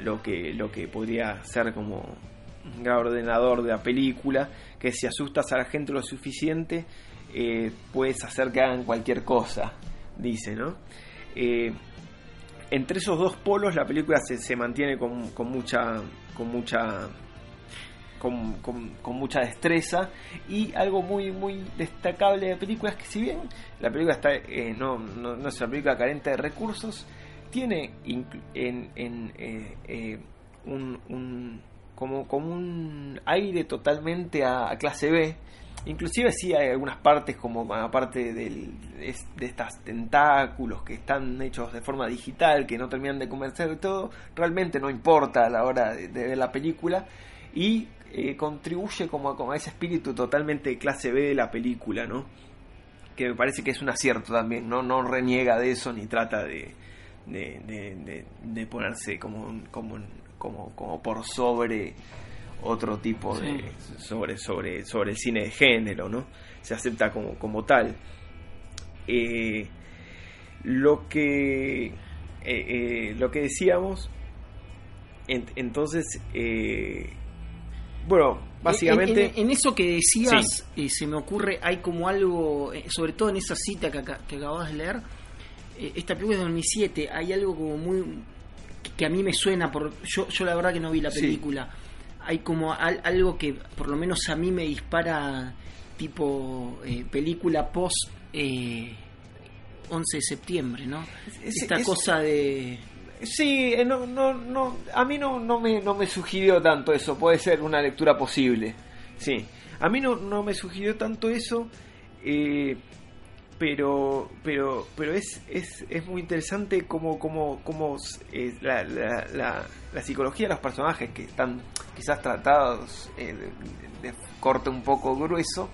lo que lo que podría ser como un gran ordenador de la película que si asustas a la gente lo suficiente puedes hacer que hagan cualquier cosa dice no entre esos dos polos la película se, se mantiene con, con mucha con mucha con, con- mucha destreza. Y algo muy muy destacable de la película es que si bien la película está eh, no, no, no es una película carente de recursos tiene en, en, eh, eh, un, un- como, como un aire totalmente a, clase B. Inclusive sí hay algunas partes como aparte del, de estos tentáculos que están hechos de forma digital que no terminan de convencer de todo realmente no importa a la hora de, de ver la película. Y eh, contribuye como a, como a ese espíritu totalmente de clase B de la película, ¿no? Que me parece que es un acierto también, ¿no? No reniega de eso ni trata de, de, de- de- de ponerse como, un- como, un- como, como por sobre otro tipo de sobre sobre sobre el cine de género no se acepta como como tal Eh, lo que eh, eh, lo que decíamos en- entonces bueno básicamente En, en- en eso que decías, eh, se me ocurre, hay como algo, eh, sobre todo en esa cita que, que acabas de leer, eh, esta película es de 2007, hay algo como muy. que, que a mí me suena, por yo, yo la verdad que no vi la Sí. película, hay como al- algo que por lo menos a mí me dispara, tipo eh, película post. eh, 11 de septiembre, ¿no? Es- Esta es- cosa de... Sí, eh, no, no, no, a mí no, no, me, no me sugirió tanto eso, puede ser una lectura posible. Sí, a mí no, no me sugirió tanto eso, eh, pero, pero, pero es, es, es muy interesante como, como, como eh, la, la, la, psicología de los personajes que están quizás tratados eh, de, de corte un poco grueso,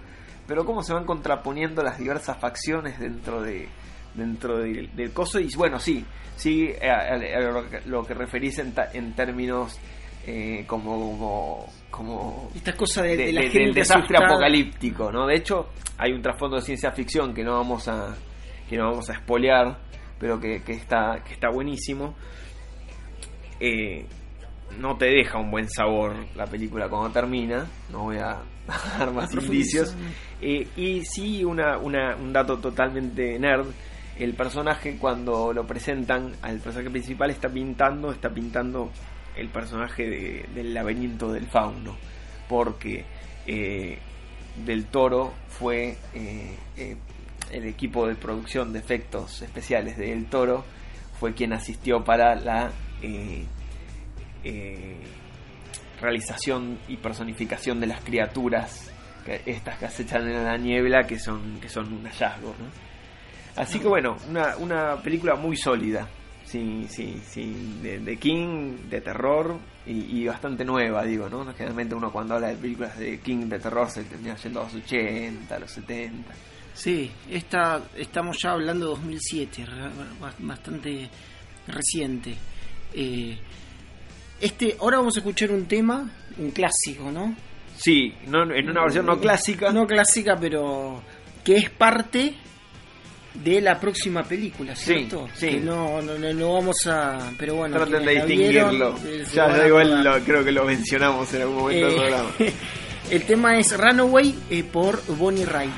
pero cómo se van contraponiendo las diversas facciones dentro de dentro del, del coso. Y bueno sí sí a, a- a lo, que- referís en, ta- en términos eh, como como como Esta cosa de, de- de la de- gente del desastre asustada. apocalíptico no de hecho hay un trasfondo de ciencia ficción que no vamos a que no vamos a espolear pero que, que está que está buenísimo. Eh, no te deja un buen sabor la película cuando termina. No voy a dar más indicios. eh, y sí, una, una- un dato totalmente nerd. El personaje cuando lo presentan al personaje principal está pintando, está pintando el personaje de- del laberinto del fauno. Porque eh, Del Toro fue, eh, eh, el equipo de producción de efectos especiales de El Toro fue quien asistió para la realización y personificación de las criaturas, estas que acechan en la niebla, que son, que son un hallazgo. ¿no? Así que bueno, una, una película muy sólida, sí, sí, sí, de, de King, de terror y, y bastante nueva, digo, ¿no? Generalmente uno cuando habla de películas de King de terror se termina yendo a los 80, a los 70. Sí, esta, estamos ya hablando de 2007, re- ba- bastante reciente. Eh, este, ahora vamos a escuchar un tema, un clásico, ¿no? Sí, no, en una versión no clásica. No clásica, pero que es parte de la próxima película, Sí, ¿cierto? sí. Que no, no, no, no vamos a... Pero bueno, Traten de vieron, distinguirlo. eh, Ya, ya igual lo- creo que lo mencionamos en algún momento del Eh, programa. el tema es Runaway eh, por Bonnie Wright.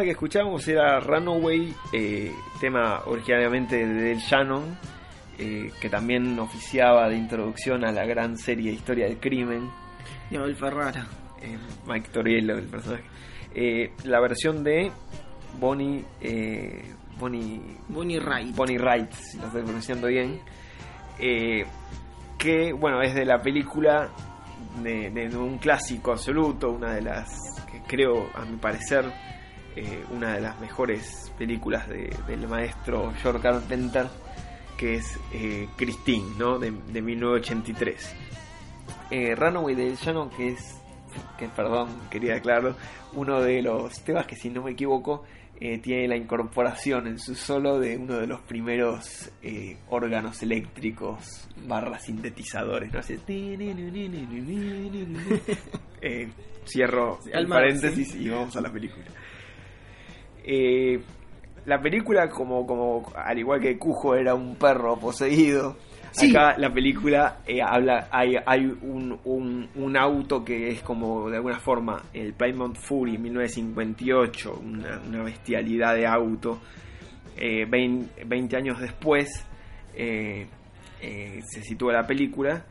Que escuchábamos era Runaway, eh, tema originariamente de Del Shannon, eh, que también oficiaba de introducción a la gran serie Historia del Crimen, de Abel Ferrara. eh, Mike Toriello, el personaje. Eh, la versión de Bonnie, eh, Bonnie, Bonnie Wright. Bonnie Wright, si lo estoy pronunciando bien, que bueno es de la película de, de un clásico absoluto, una de las que creo, a mi parecer, eh, una de las mejores películas de- del maestro George Carpenter, que es eh, Christine, ¿no? de, de 1983. Eh, Runaway de Shannon, que es, que perdón, quería aclarar, uno de los temas que si no me equivoco eh, tiene la incorporación en su solo de uno de los primeros eh, órganos eléctricos barra sintetizadores. ¿no? Eh, cierro el paréntesis y vamos a la película. Eh, la película, como, como al igual que Cujo era un perro poseído, Sí. acá la película eh, habla, hay, hay un, un, un auto que es como de alguna forma el Plymouth Fury 1958, una, una bestialidad de auto. Eh, 20, 20 años después eh, eh, se sitúa la película.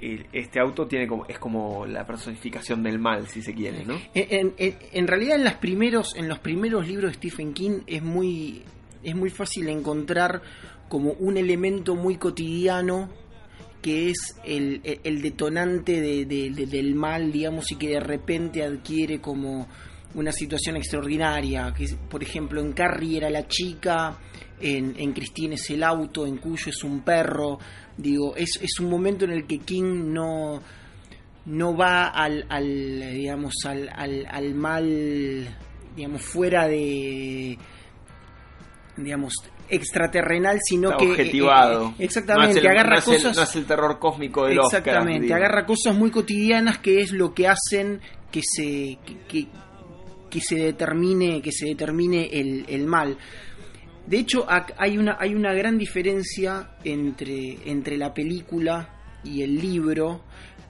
Este auto tiene como, es como la personificación del mal, si se quiere, ¿no? En, realidad en los primeros en los primeros libros de Stephen King es muy es muy fácil encontrar como un elemento muy cotidiano que es el, detonante de- de- de- del mal, digamos, y que de repente adquiere como una situación extraordinaria. Que por ejemplo, en Carrie era la chica, en, en Christine es el auto, en Cuyo es un perro. Digo, es, es un momento en el que King no, no va al, al digamos, al, al, al mal, digamos, fuera de, digamos, extraterrenal, sino Está que... objetivado. eh, eh, exactamente, No el- agarra no es el- cosas... no es el terror cósmico del Oscar, Exactamente, digo. agarra cosas muy cotidianas que es lo que hacen que se... que, que- que se determine que se determine el, el mal de hecho hay una hay una gran diferencia entre entre la película y el libro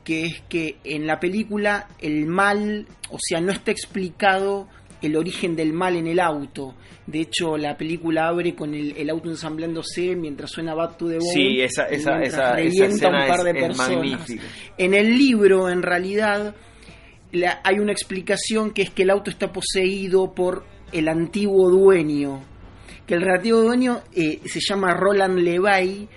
que es que en la película el mal o sea no está explicado el origen del mal en el auto. De hecho la película abre con el, el auto ensamblándose mientras suena Back to the Bone Sí, esa- esa- esa- revienta escena un par de es- personas. en el libro, en realidad, la- hay una explicación que es que el auto está poseído por el antiguo dueño. Que el antiguo dueño eh, se llama Roland Levay.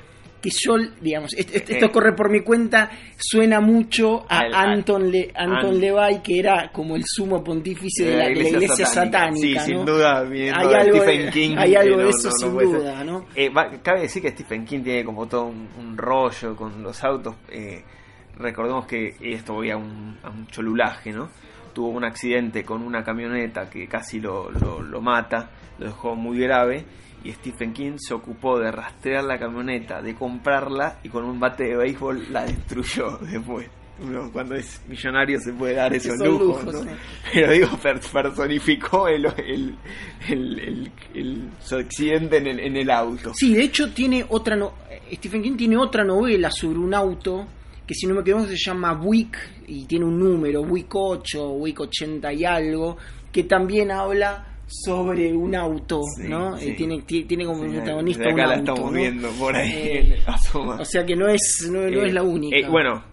Que yo, digamos, est- est- esto corre por mi cuenta, suena mucho a Anton, Le- Anton An- Levay, que era como el sumo pontífice de la, de la iglesia satánica. Sí, ¿no? sin duda, viniendo Hay algo Stephen de- King. hay algo de no- eso no- sin duda, ¿no? Eh, va- cabe decir que Stephen King tiene como todo un, un rollo con los autos. eh, recordemos que esto voy a un, a un cholulaje, ¿no? Tuvo un accidente con una camioneta que casi lo, lo, lo mata, lo dejó muy grave. Y Stephen King se ocupó de rastrear la camioneta, de comprarla y con un bate de béisbol la destruyó después. Uno cuando es millonario se puede dar esos lujos, lujos, ¿no? sí. Pero digo, per- personificó el, el, el, el- el- su accidente en el, en el auto. Sí, de hecho tiene otra no Stephen King tiene otra novela sobre un auto que si no me equivoco se llama Buick y tiene un número, Buick 8, Buick 80 y algo, que también habla sobre un auto, Sí, ¿no? sí. Eh, tiene, ti- tiene como Sí, protagonista desde un acá la auto, estamos ¿no? viendo por ahí. Eh, o sea que no es no, no Eh, es la única. bueno,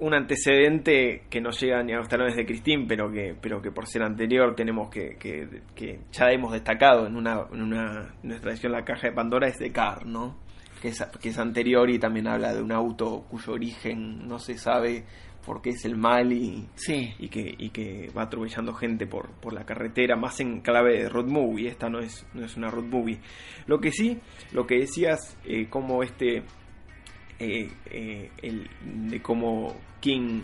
un antecedente que no llega ni a los talones de Christine, pero que, pero que por ser anterior tenemos que, que, que ya hemos destacado en una, en una en nuestra edición La Caja de Pandora es de Car, ¿no? Que es, que es anterior y también habla de un auto cuyo origen no se sabe por qué es el mal y, Sí. y que, y que va atropellando gente por, por la carretera, más en clave de road movie. Esta no es, no es una road movie. Lo que sí, lo que decías, eh, como este, eh, eh, el, de cómo King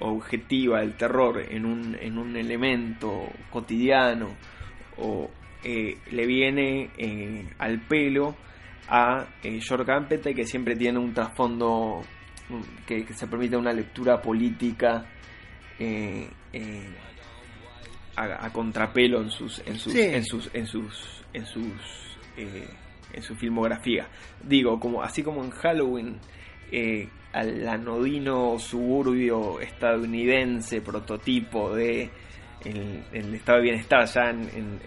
objetiva el terror en un, en un elemento cotidiano o le viene al pelo a George Campbell que siempre tiene un trasfondo que, que se permite una lectura política eh, eh, a, a contrapelo en sus en sus Sí. en sus en sus en sus eh, en su filmografía digo como así como en Halloween eh, al anodino suburbio estadounidense prototipo de el, el estado de bienestar ya en, en,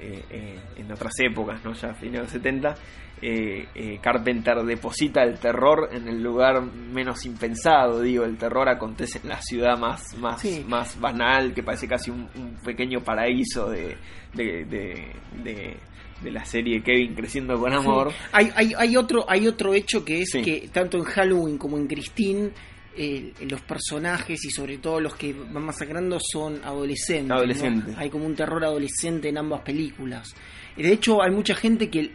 en otras épocas, ¿no? ya a fines de los 70, eh, eh, Carpenter deposita el terror en el lugar menos impensado, digo, el terror acontece en la ciudad más, más, Sí. más banal, que parece casi un, un pequeño paraíso de, de, de, de- de la serie Kevin creciendo con amor. Sí. Hay, hay, hay, otro, hay otro hecho que es Sí. que tanto en Halloween como en Christine eh, los personajes y sobre todo los que van masacrando son adolescentes. Hay como un terror adolescente en ambas películas. De hecho, hay mucha gente que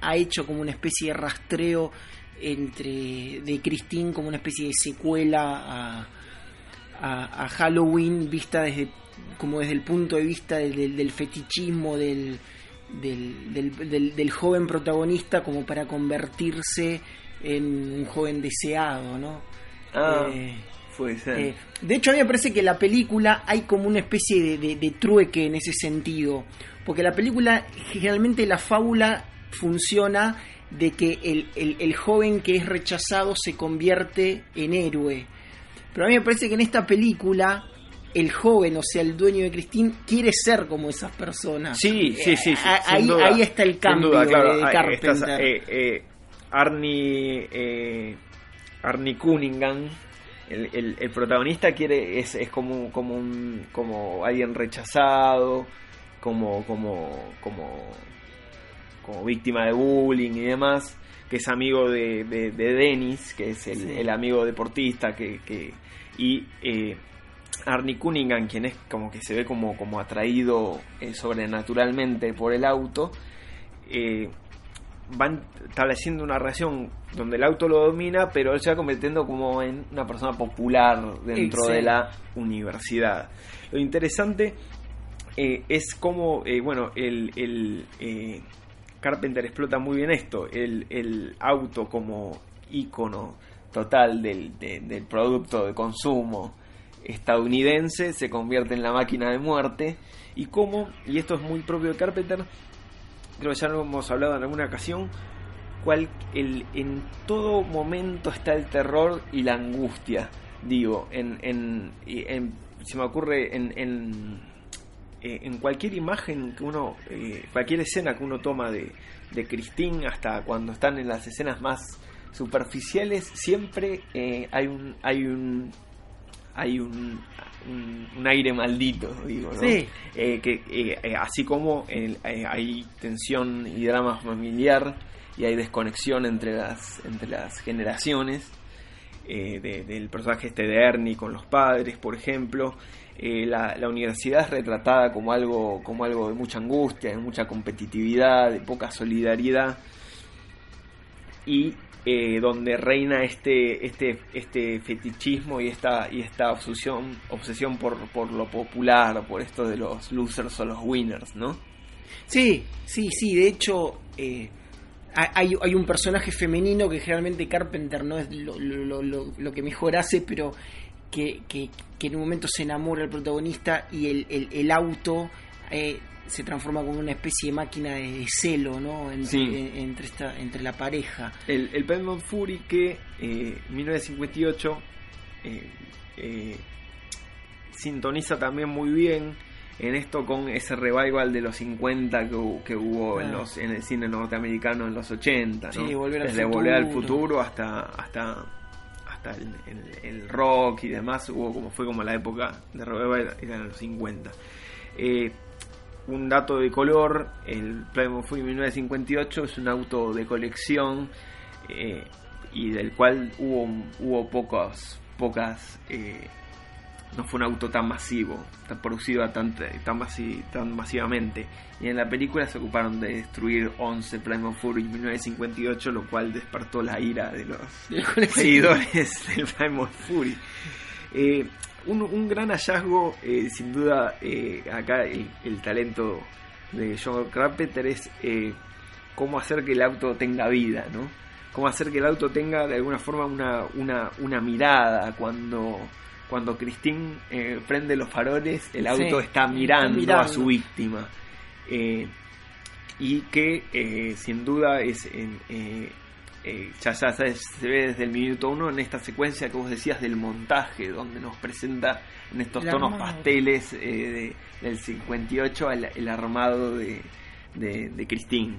ha, hecho como una especie de rastreo entre de Christine como una especie de secuela a, a, a Halloween vista desde como desde el punto de vista del, del- del fetichismo del, del, del- del- del joven protagonista como para convertirse en un joven deseado, ¿no? Ah, Eh, puede ser. eh, de hecho, a mí me parece que la película hay como una especie de, de- de trueque en ese sentido. Porque la película, generalmente la fábula funciona de que el, el- el joven que es rechazado se convierte en héroe. Pero a mí me parece que en esta película el joven, o sea, el dueño de Christine, quiere ser como esas personas. Sí, sí, sí. sí, sin ahí, duda, ahí está el cambio duda, claro. de, Carpenter. estás, eh, eh, Arnie, eh, Arnie Cunningham, el, el- el protagonista quiere es, es como como un, como alguien rechazado, como como como como víctima de bullying y demás, que es amigo de, de, de Dennis, que es el, Sí. el amigo deportista que, que y eh, Arnie Cunningham, quien es como que se ve como, como atraído eh, sobrenaturalmente por el auto, eh, van estableciendo una relación donde el auto lo domina, pero él se va convirtiendo como en una persona popular dentro de la universidad. Lo interesante eh, es como, eh, bueno, el, el, eh, Carpenter explota muy bien esto, el, el auto como ícono total del, de- del producto de consumo estadounidense se convierte en la máquina de muerte. Y cómo, y esto es muy propio de Carpenter, creo que ya lo hemos hablado en alguna ocasión, cual, el, en todo momento está el terror y la angustia, digo, en, en, en- se me ocurre en, en, eh, en cualquier imagen que uno, eh, cualquier escena que uno toma de, de Christine, hasta cuando están en las escenas más superficiales, siempre eh, hay un, hay un, hay un, un, un aire maldito, digo, ¿no? Sí. Eh, que eh, así como el- hay tensión y drama familiar y hay desconexión entre las entre las generaciones eh, de- del personaje este de Ernie con los padres por ejemplo eh, la, la universidad es retratada como algo como algo de mucha angustia de mucha competitividad de poca solidaridad y eh, donde reina este este este fetichismo y esta y esta obsesión obsesión por, por lo popular por esto de los losers o los winners no Sí, sí, sí. De hecho, eh, hay, hay un personaje femenino que generalmente Carpenter no es lo, lo- lo- lo que mejor hace, pero que, que- que en un momento se enamora del protagonista y el, el- el auto eh, se transforma como una especie de máquina de celo, ¿no? Entre, Sí. en- entre, esta, entre la pareja. el, el Paramount Fury que eh, 1958 eh, eh, sintoniza también muy bien en esto con ese revival de los 50 que, que hubo en, los, en el cine norteamericano en los 80 ¿no? Sí, Volver al desde Volver al futuro hasta hasta el, rock y demás hubo como fue como la época de revival era en los 50 Eh, un dato de color, el Plymouth Fury 1958 es un auto de colección eh, y del cual hubo, hubo pocas, pocas eh, no fue un auto tan masivo, tan producido tan, tan, masi- tan masivamente. Y en la película se ocuparon de destruir 11 Plymouth Fury 1958, lo cual despertó la ira de los seguidores del Plymouth Fury. Eh, un, un gran hallazgo, eh, sin duda, eh, acá el, el talento de John Carpenter es eh, cómo hacer que el auto tenga vida, ¿no? Cómo hacer que el auto tenga de alguna forma una, una, una mirada cuando cuando Christine eh, prende los faroles, el auto Sí, está está mirando, a su víctima. Eh, y que eh, sin duda es en, eh, ya, ya se, se ve desde el minuto uno en esta secuencia que vos decías del montaje, donde nos presenta en estos El tonos armado. pasteles de- del 58 el, el armado de, de, de Christine.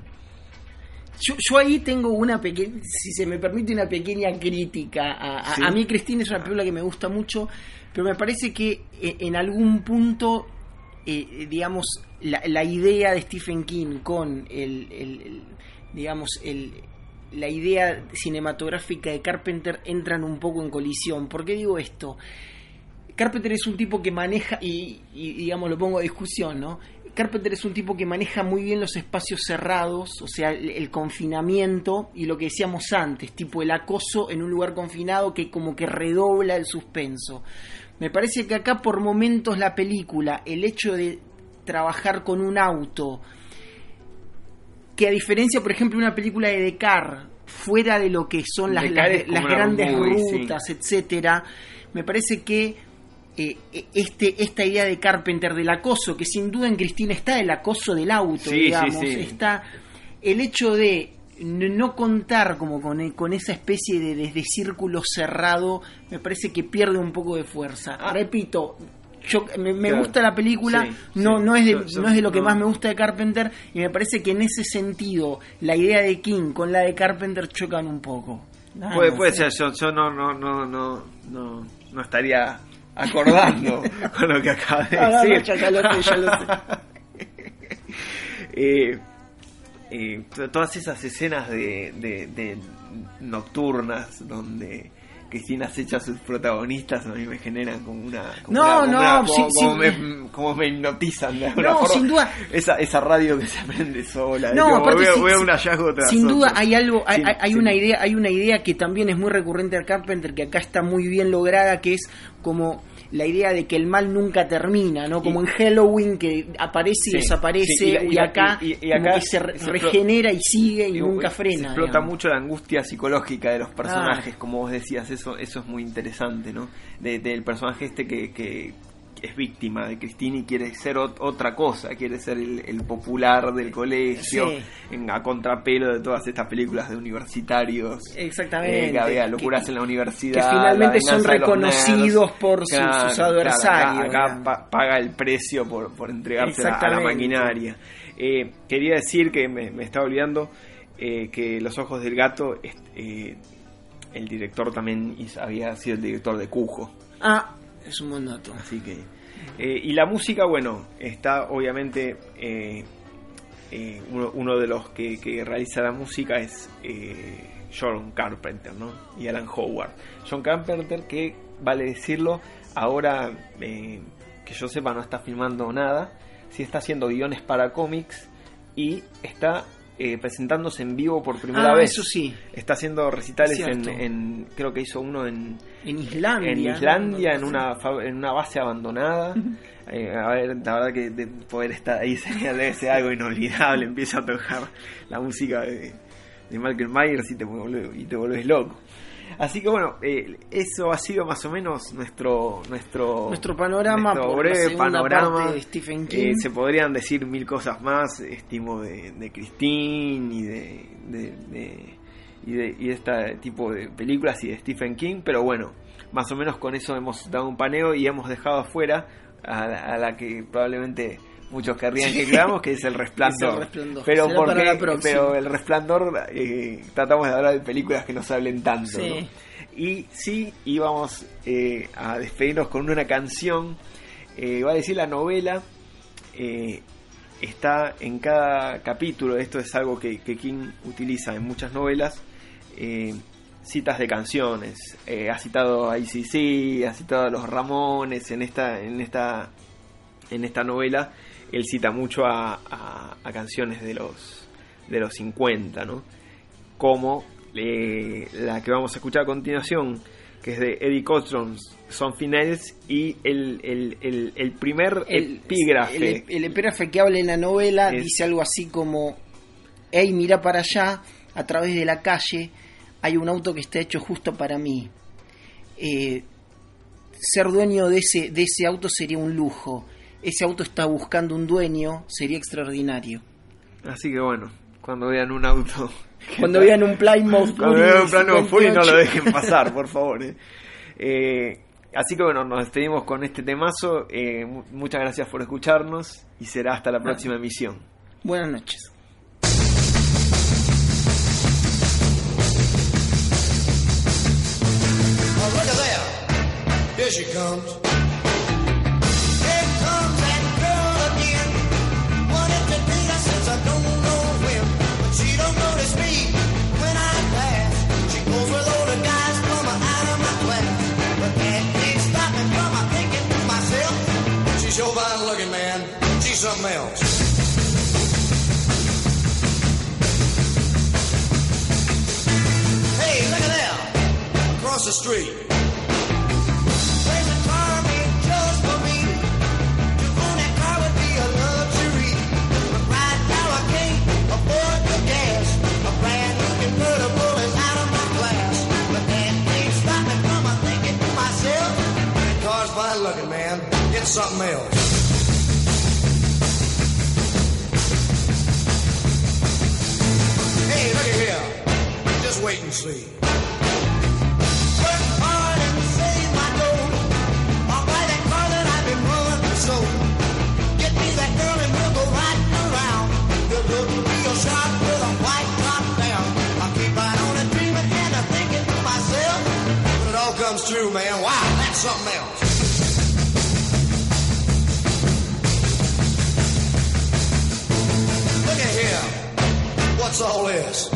Yo, yo ahí tengo una pequeña, si se me permite, una pequeña crítica. A, a- Sí. a mí, Cristina es una película que me gusta mucho, pero me parece que eh, en algún punto, eh, digamos, la, la idea de Stephen King con el, el- el- digamos, el, la idea cinematográfica de Carpenter entran un poco en colisión. ¿Por qué digo esto? Carpenter es un tipo que maneja, y, y, digamos lo pongo a discusión, ¿no? Carpenter es un tipo que maneja muy bien los espacios cerrados, o sea, el, el confinamiento y lo que decíamos antes, tipo el acoso en un lugar confinado que como que redobla el suspenso. Me parece que acá por momentos la película, el hecho de trabajar con un auto, que a diferencia, por ejemplo, de una película de Descartes, fuera de lo que son las, grandes movie, sí. rutas, etcétera, me parece que eh, eh, este, esta idea de Carpenter del acoso, que sin duda en Cristina está el acoso del auto, Sí, digamos, sí. está el hecho de no contar como con, e- con esa especie de, de- de círculo cerrado, me parece que pierde un poco de fuerza. Ah. Repito, yo me, me Claro. gusta la película, Sí, no, sí. no, es de, Yo- yo- no es de lo que no. más me gusta de Carpenter, y me parece que en ese sentido la idea de King con la de Carpenter chocan un poco. Nada puede ser, yo, yo no, no, no, no, no, no estaría acordando con lo que acaba de No, no, no, decir. ya- ya lo sé, ya lo Eh, eh, to- todas esas escenas de, de- de nocturnas donde Cristina acecha a sus protagonistas a mí me generan como una como No, una- como no, una- como, sí, como sí. me, como me hipnotizan de No, forma. sin duda. esa, esa radio que se prende sola No, que aparte veo, sí, veo un hallazgo tras sin duda hay algo, hay, hay- una idea, hay una idea que también es muy recurrente a Carpenter, que acá está muy bien lograda, que es como la idea de que el mal nunca termina, ¿no? Como Y- en Halloween que aparece y desaparece, y la- acá, y- se, re- se explo- regenera y sigue y, nunca Se frena. explota digamos. mucho la angustia psicológica de los personajes, Ah. como vos decías, eso, eso es muy interesante, ¿no? De- del personaje este que, que es víctima de Cristina y quiere ser ot- otra cosa, quiere ser el, el popular del colegio, Sí. en, a contrapelo de todas estas películas de universitarios. Exactamente. eh, que había locuras Que- en la universidad. que finalmente son reconocidos nerds. por sus- Claro, sus claro, adversarios, acá- acá paga el precio por, por entregarse a- a la maquinaria. Eh, quería decir que me, me estaba olvidando eh, que Los Ojos del Gato, est- eh, el director también había sido el director de Cujo. Ah, es un buen dato. Así que. Eh, y la música, bueno, está obviamente. eh, eh, uno, de los que, que realiza la música es John Carpenter, ¿no? Y Alan Howard. John Carpenter, que vale decirlo, ahora que yo sepa, no está filmando nada. Sí está haciendo guiones para cómics y está eh, presentándose en vivo por primera Ah, vez. eso sí. Está haciendo recitales Es en, Creo que hizo uno en, En Islandia. en ¿no? Islandia, en una, en una base abandonada. Eh, a ver, la verdad que de poder estar ahí sería debe ser algo inolvidable. Empieza a tocar la música de, de Michael Myers y te, y te volvés loco. Así que bueno, eh, eso ha sido más o menos nuestro nuestro, Nuestro panorama nuestro por la breve panorama. parte de Stephen King. Eh, se podrían decir mil cosas más, estimo de, de Christine y de, de, de- y de y de este tipo de películas y de Stephen King, pero bueno, más o menos con eso hemos dado un paneo y hemos dejado afuera a, a la que probablemente muchos querrían que creamos, que es el resplandor. Es El Resplandor. Pero porque, pero el resplandor eh, tratamos de hablar de películas que nos hablen tanto. Sí. ¿no? Y sí íbamos eh, a despedirnos con una canción. Eh, va a decir la novela. eh, está en cada capítulo. Esto es algo que, que King utiliza en muchas novelas. eh, citas de canciones. Eh, ha citado a ICC, ha citado a los Ramones en esta, en esta, en esta novela. Él cita mucho a, a- a canciones de los, de los 50, ¿no? Como eh, la que vamos a escuchar a continuación, que es de Eddie Cochran, Son Finales, y el, el, el, el primer epígrafe. El, el epígrafe que habla en la novela Es- dice algo así como: Hey, mira para allá, a través de la calle hay un auto que está hecho justo para mí. Eh, ser dueño de ese, de ese auto sería un lujo. Ese auto está buscando un dueño, sería extraordinario. Así que bueno, cuando vean un auto. Cuando vean un Plymouth Cuando vean un plano Fury no lo 58. dejen pasar, por favor. eh. Eh, así que bueno, nos despedimos con este temazo. Eh, mu- muchas gracias por escucharnos y será hasta la próxima emisión. Buenas noches. Oh, look at there. Here she comes. Car's fine looking, man. Get something else. Hey, look at here. Just wait and see. Get me that girl and we'll go riding around. Right on and myself. When it all comes true, man, wow, that's something else. Look at here. What's all this?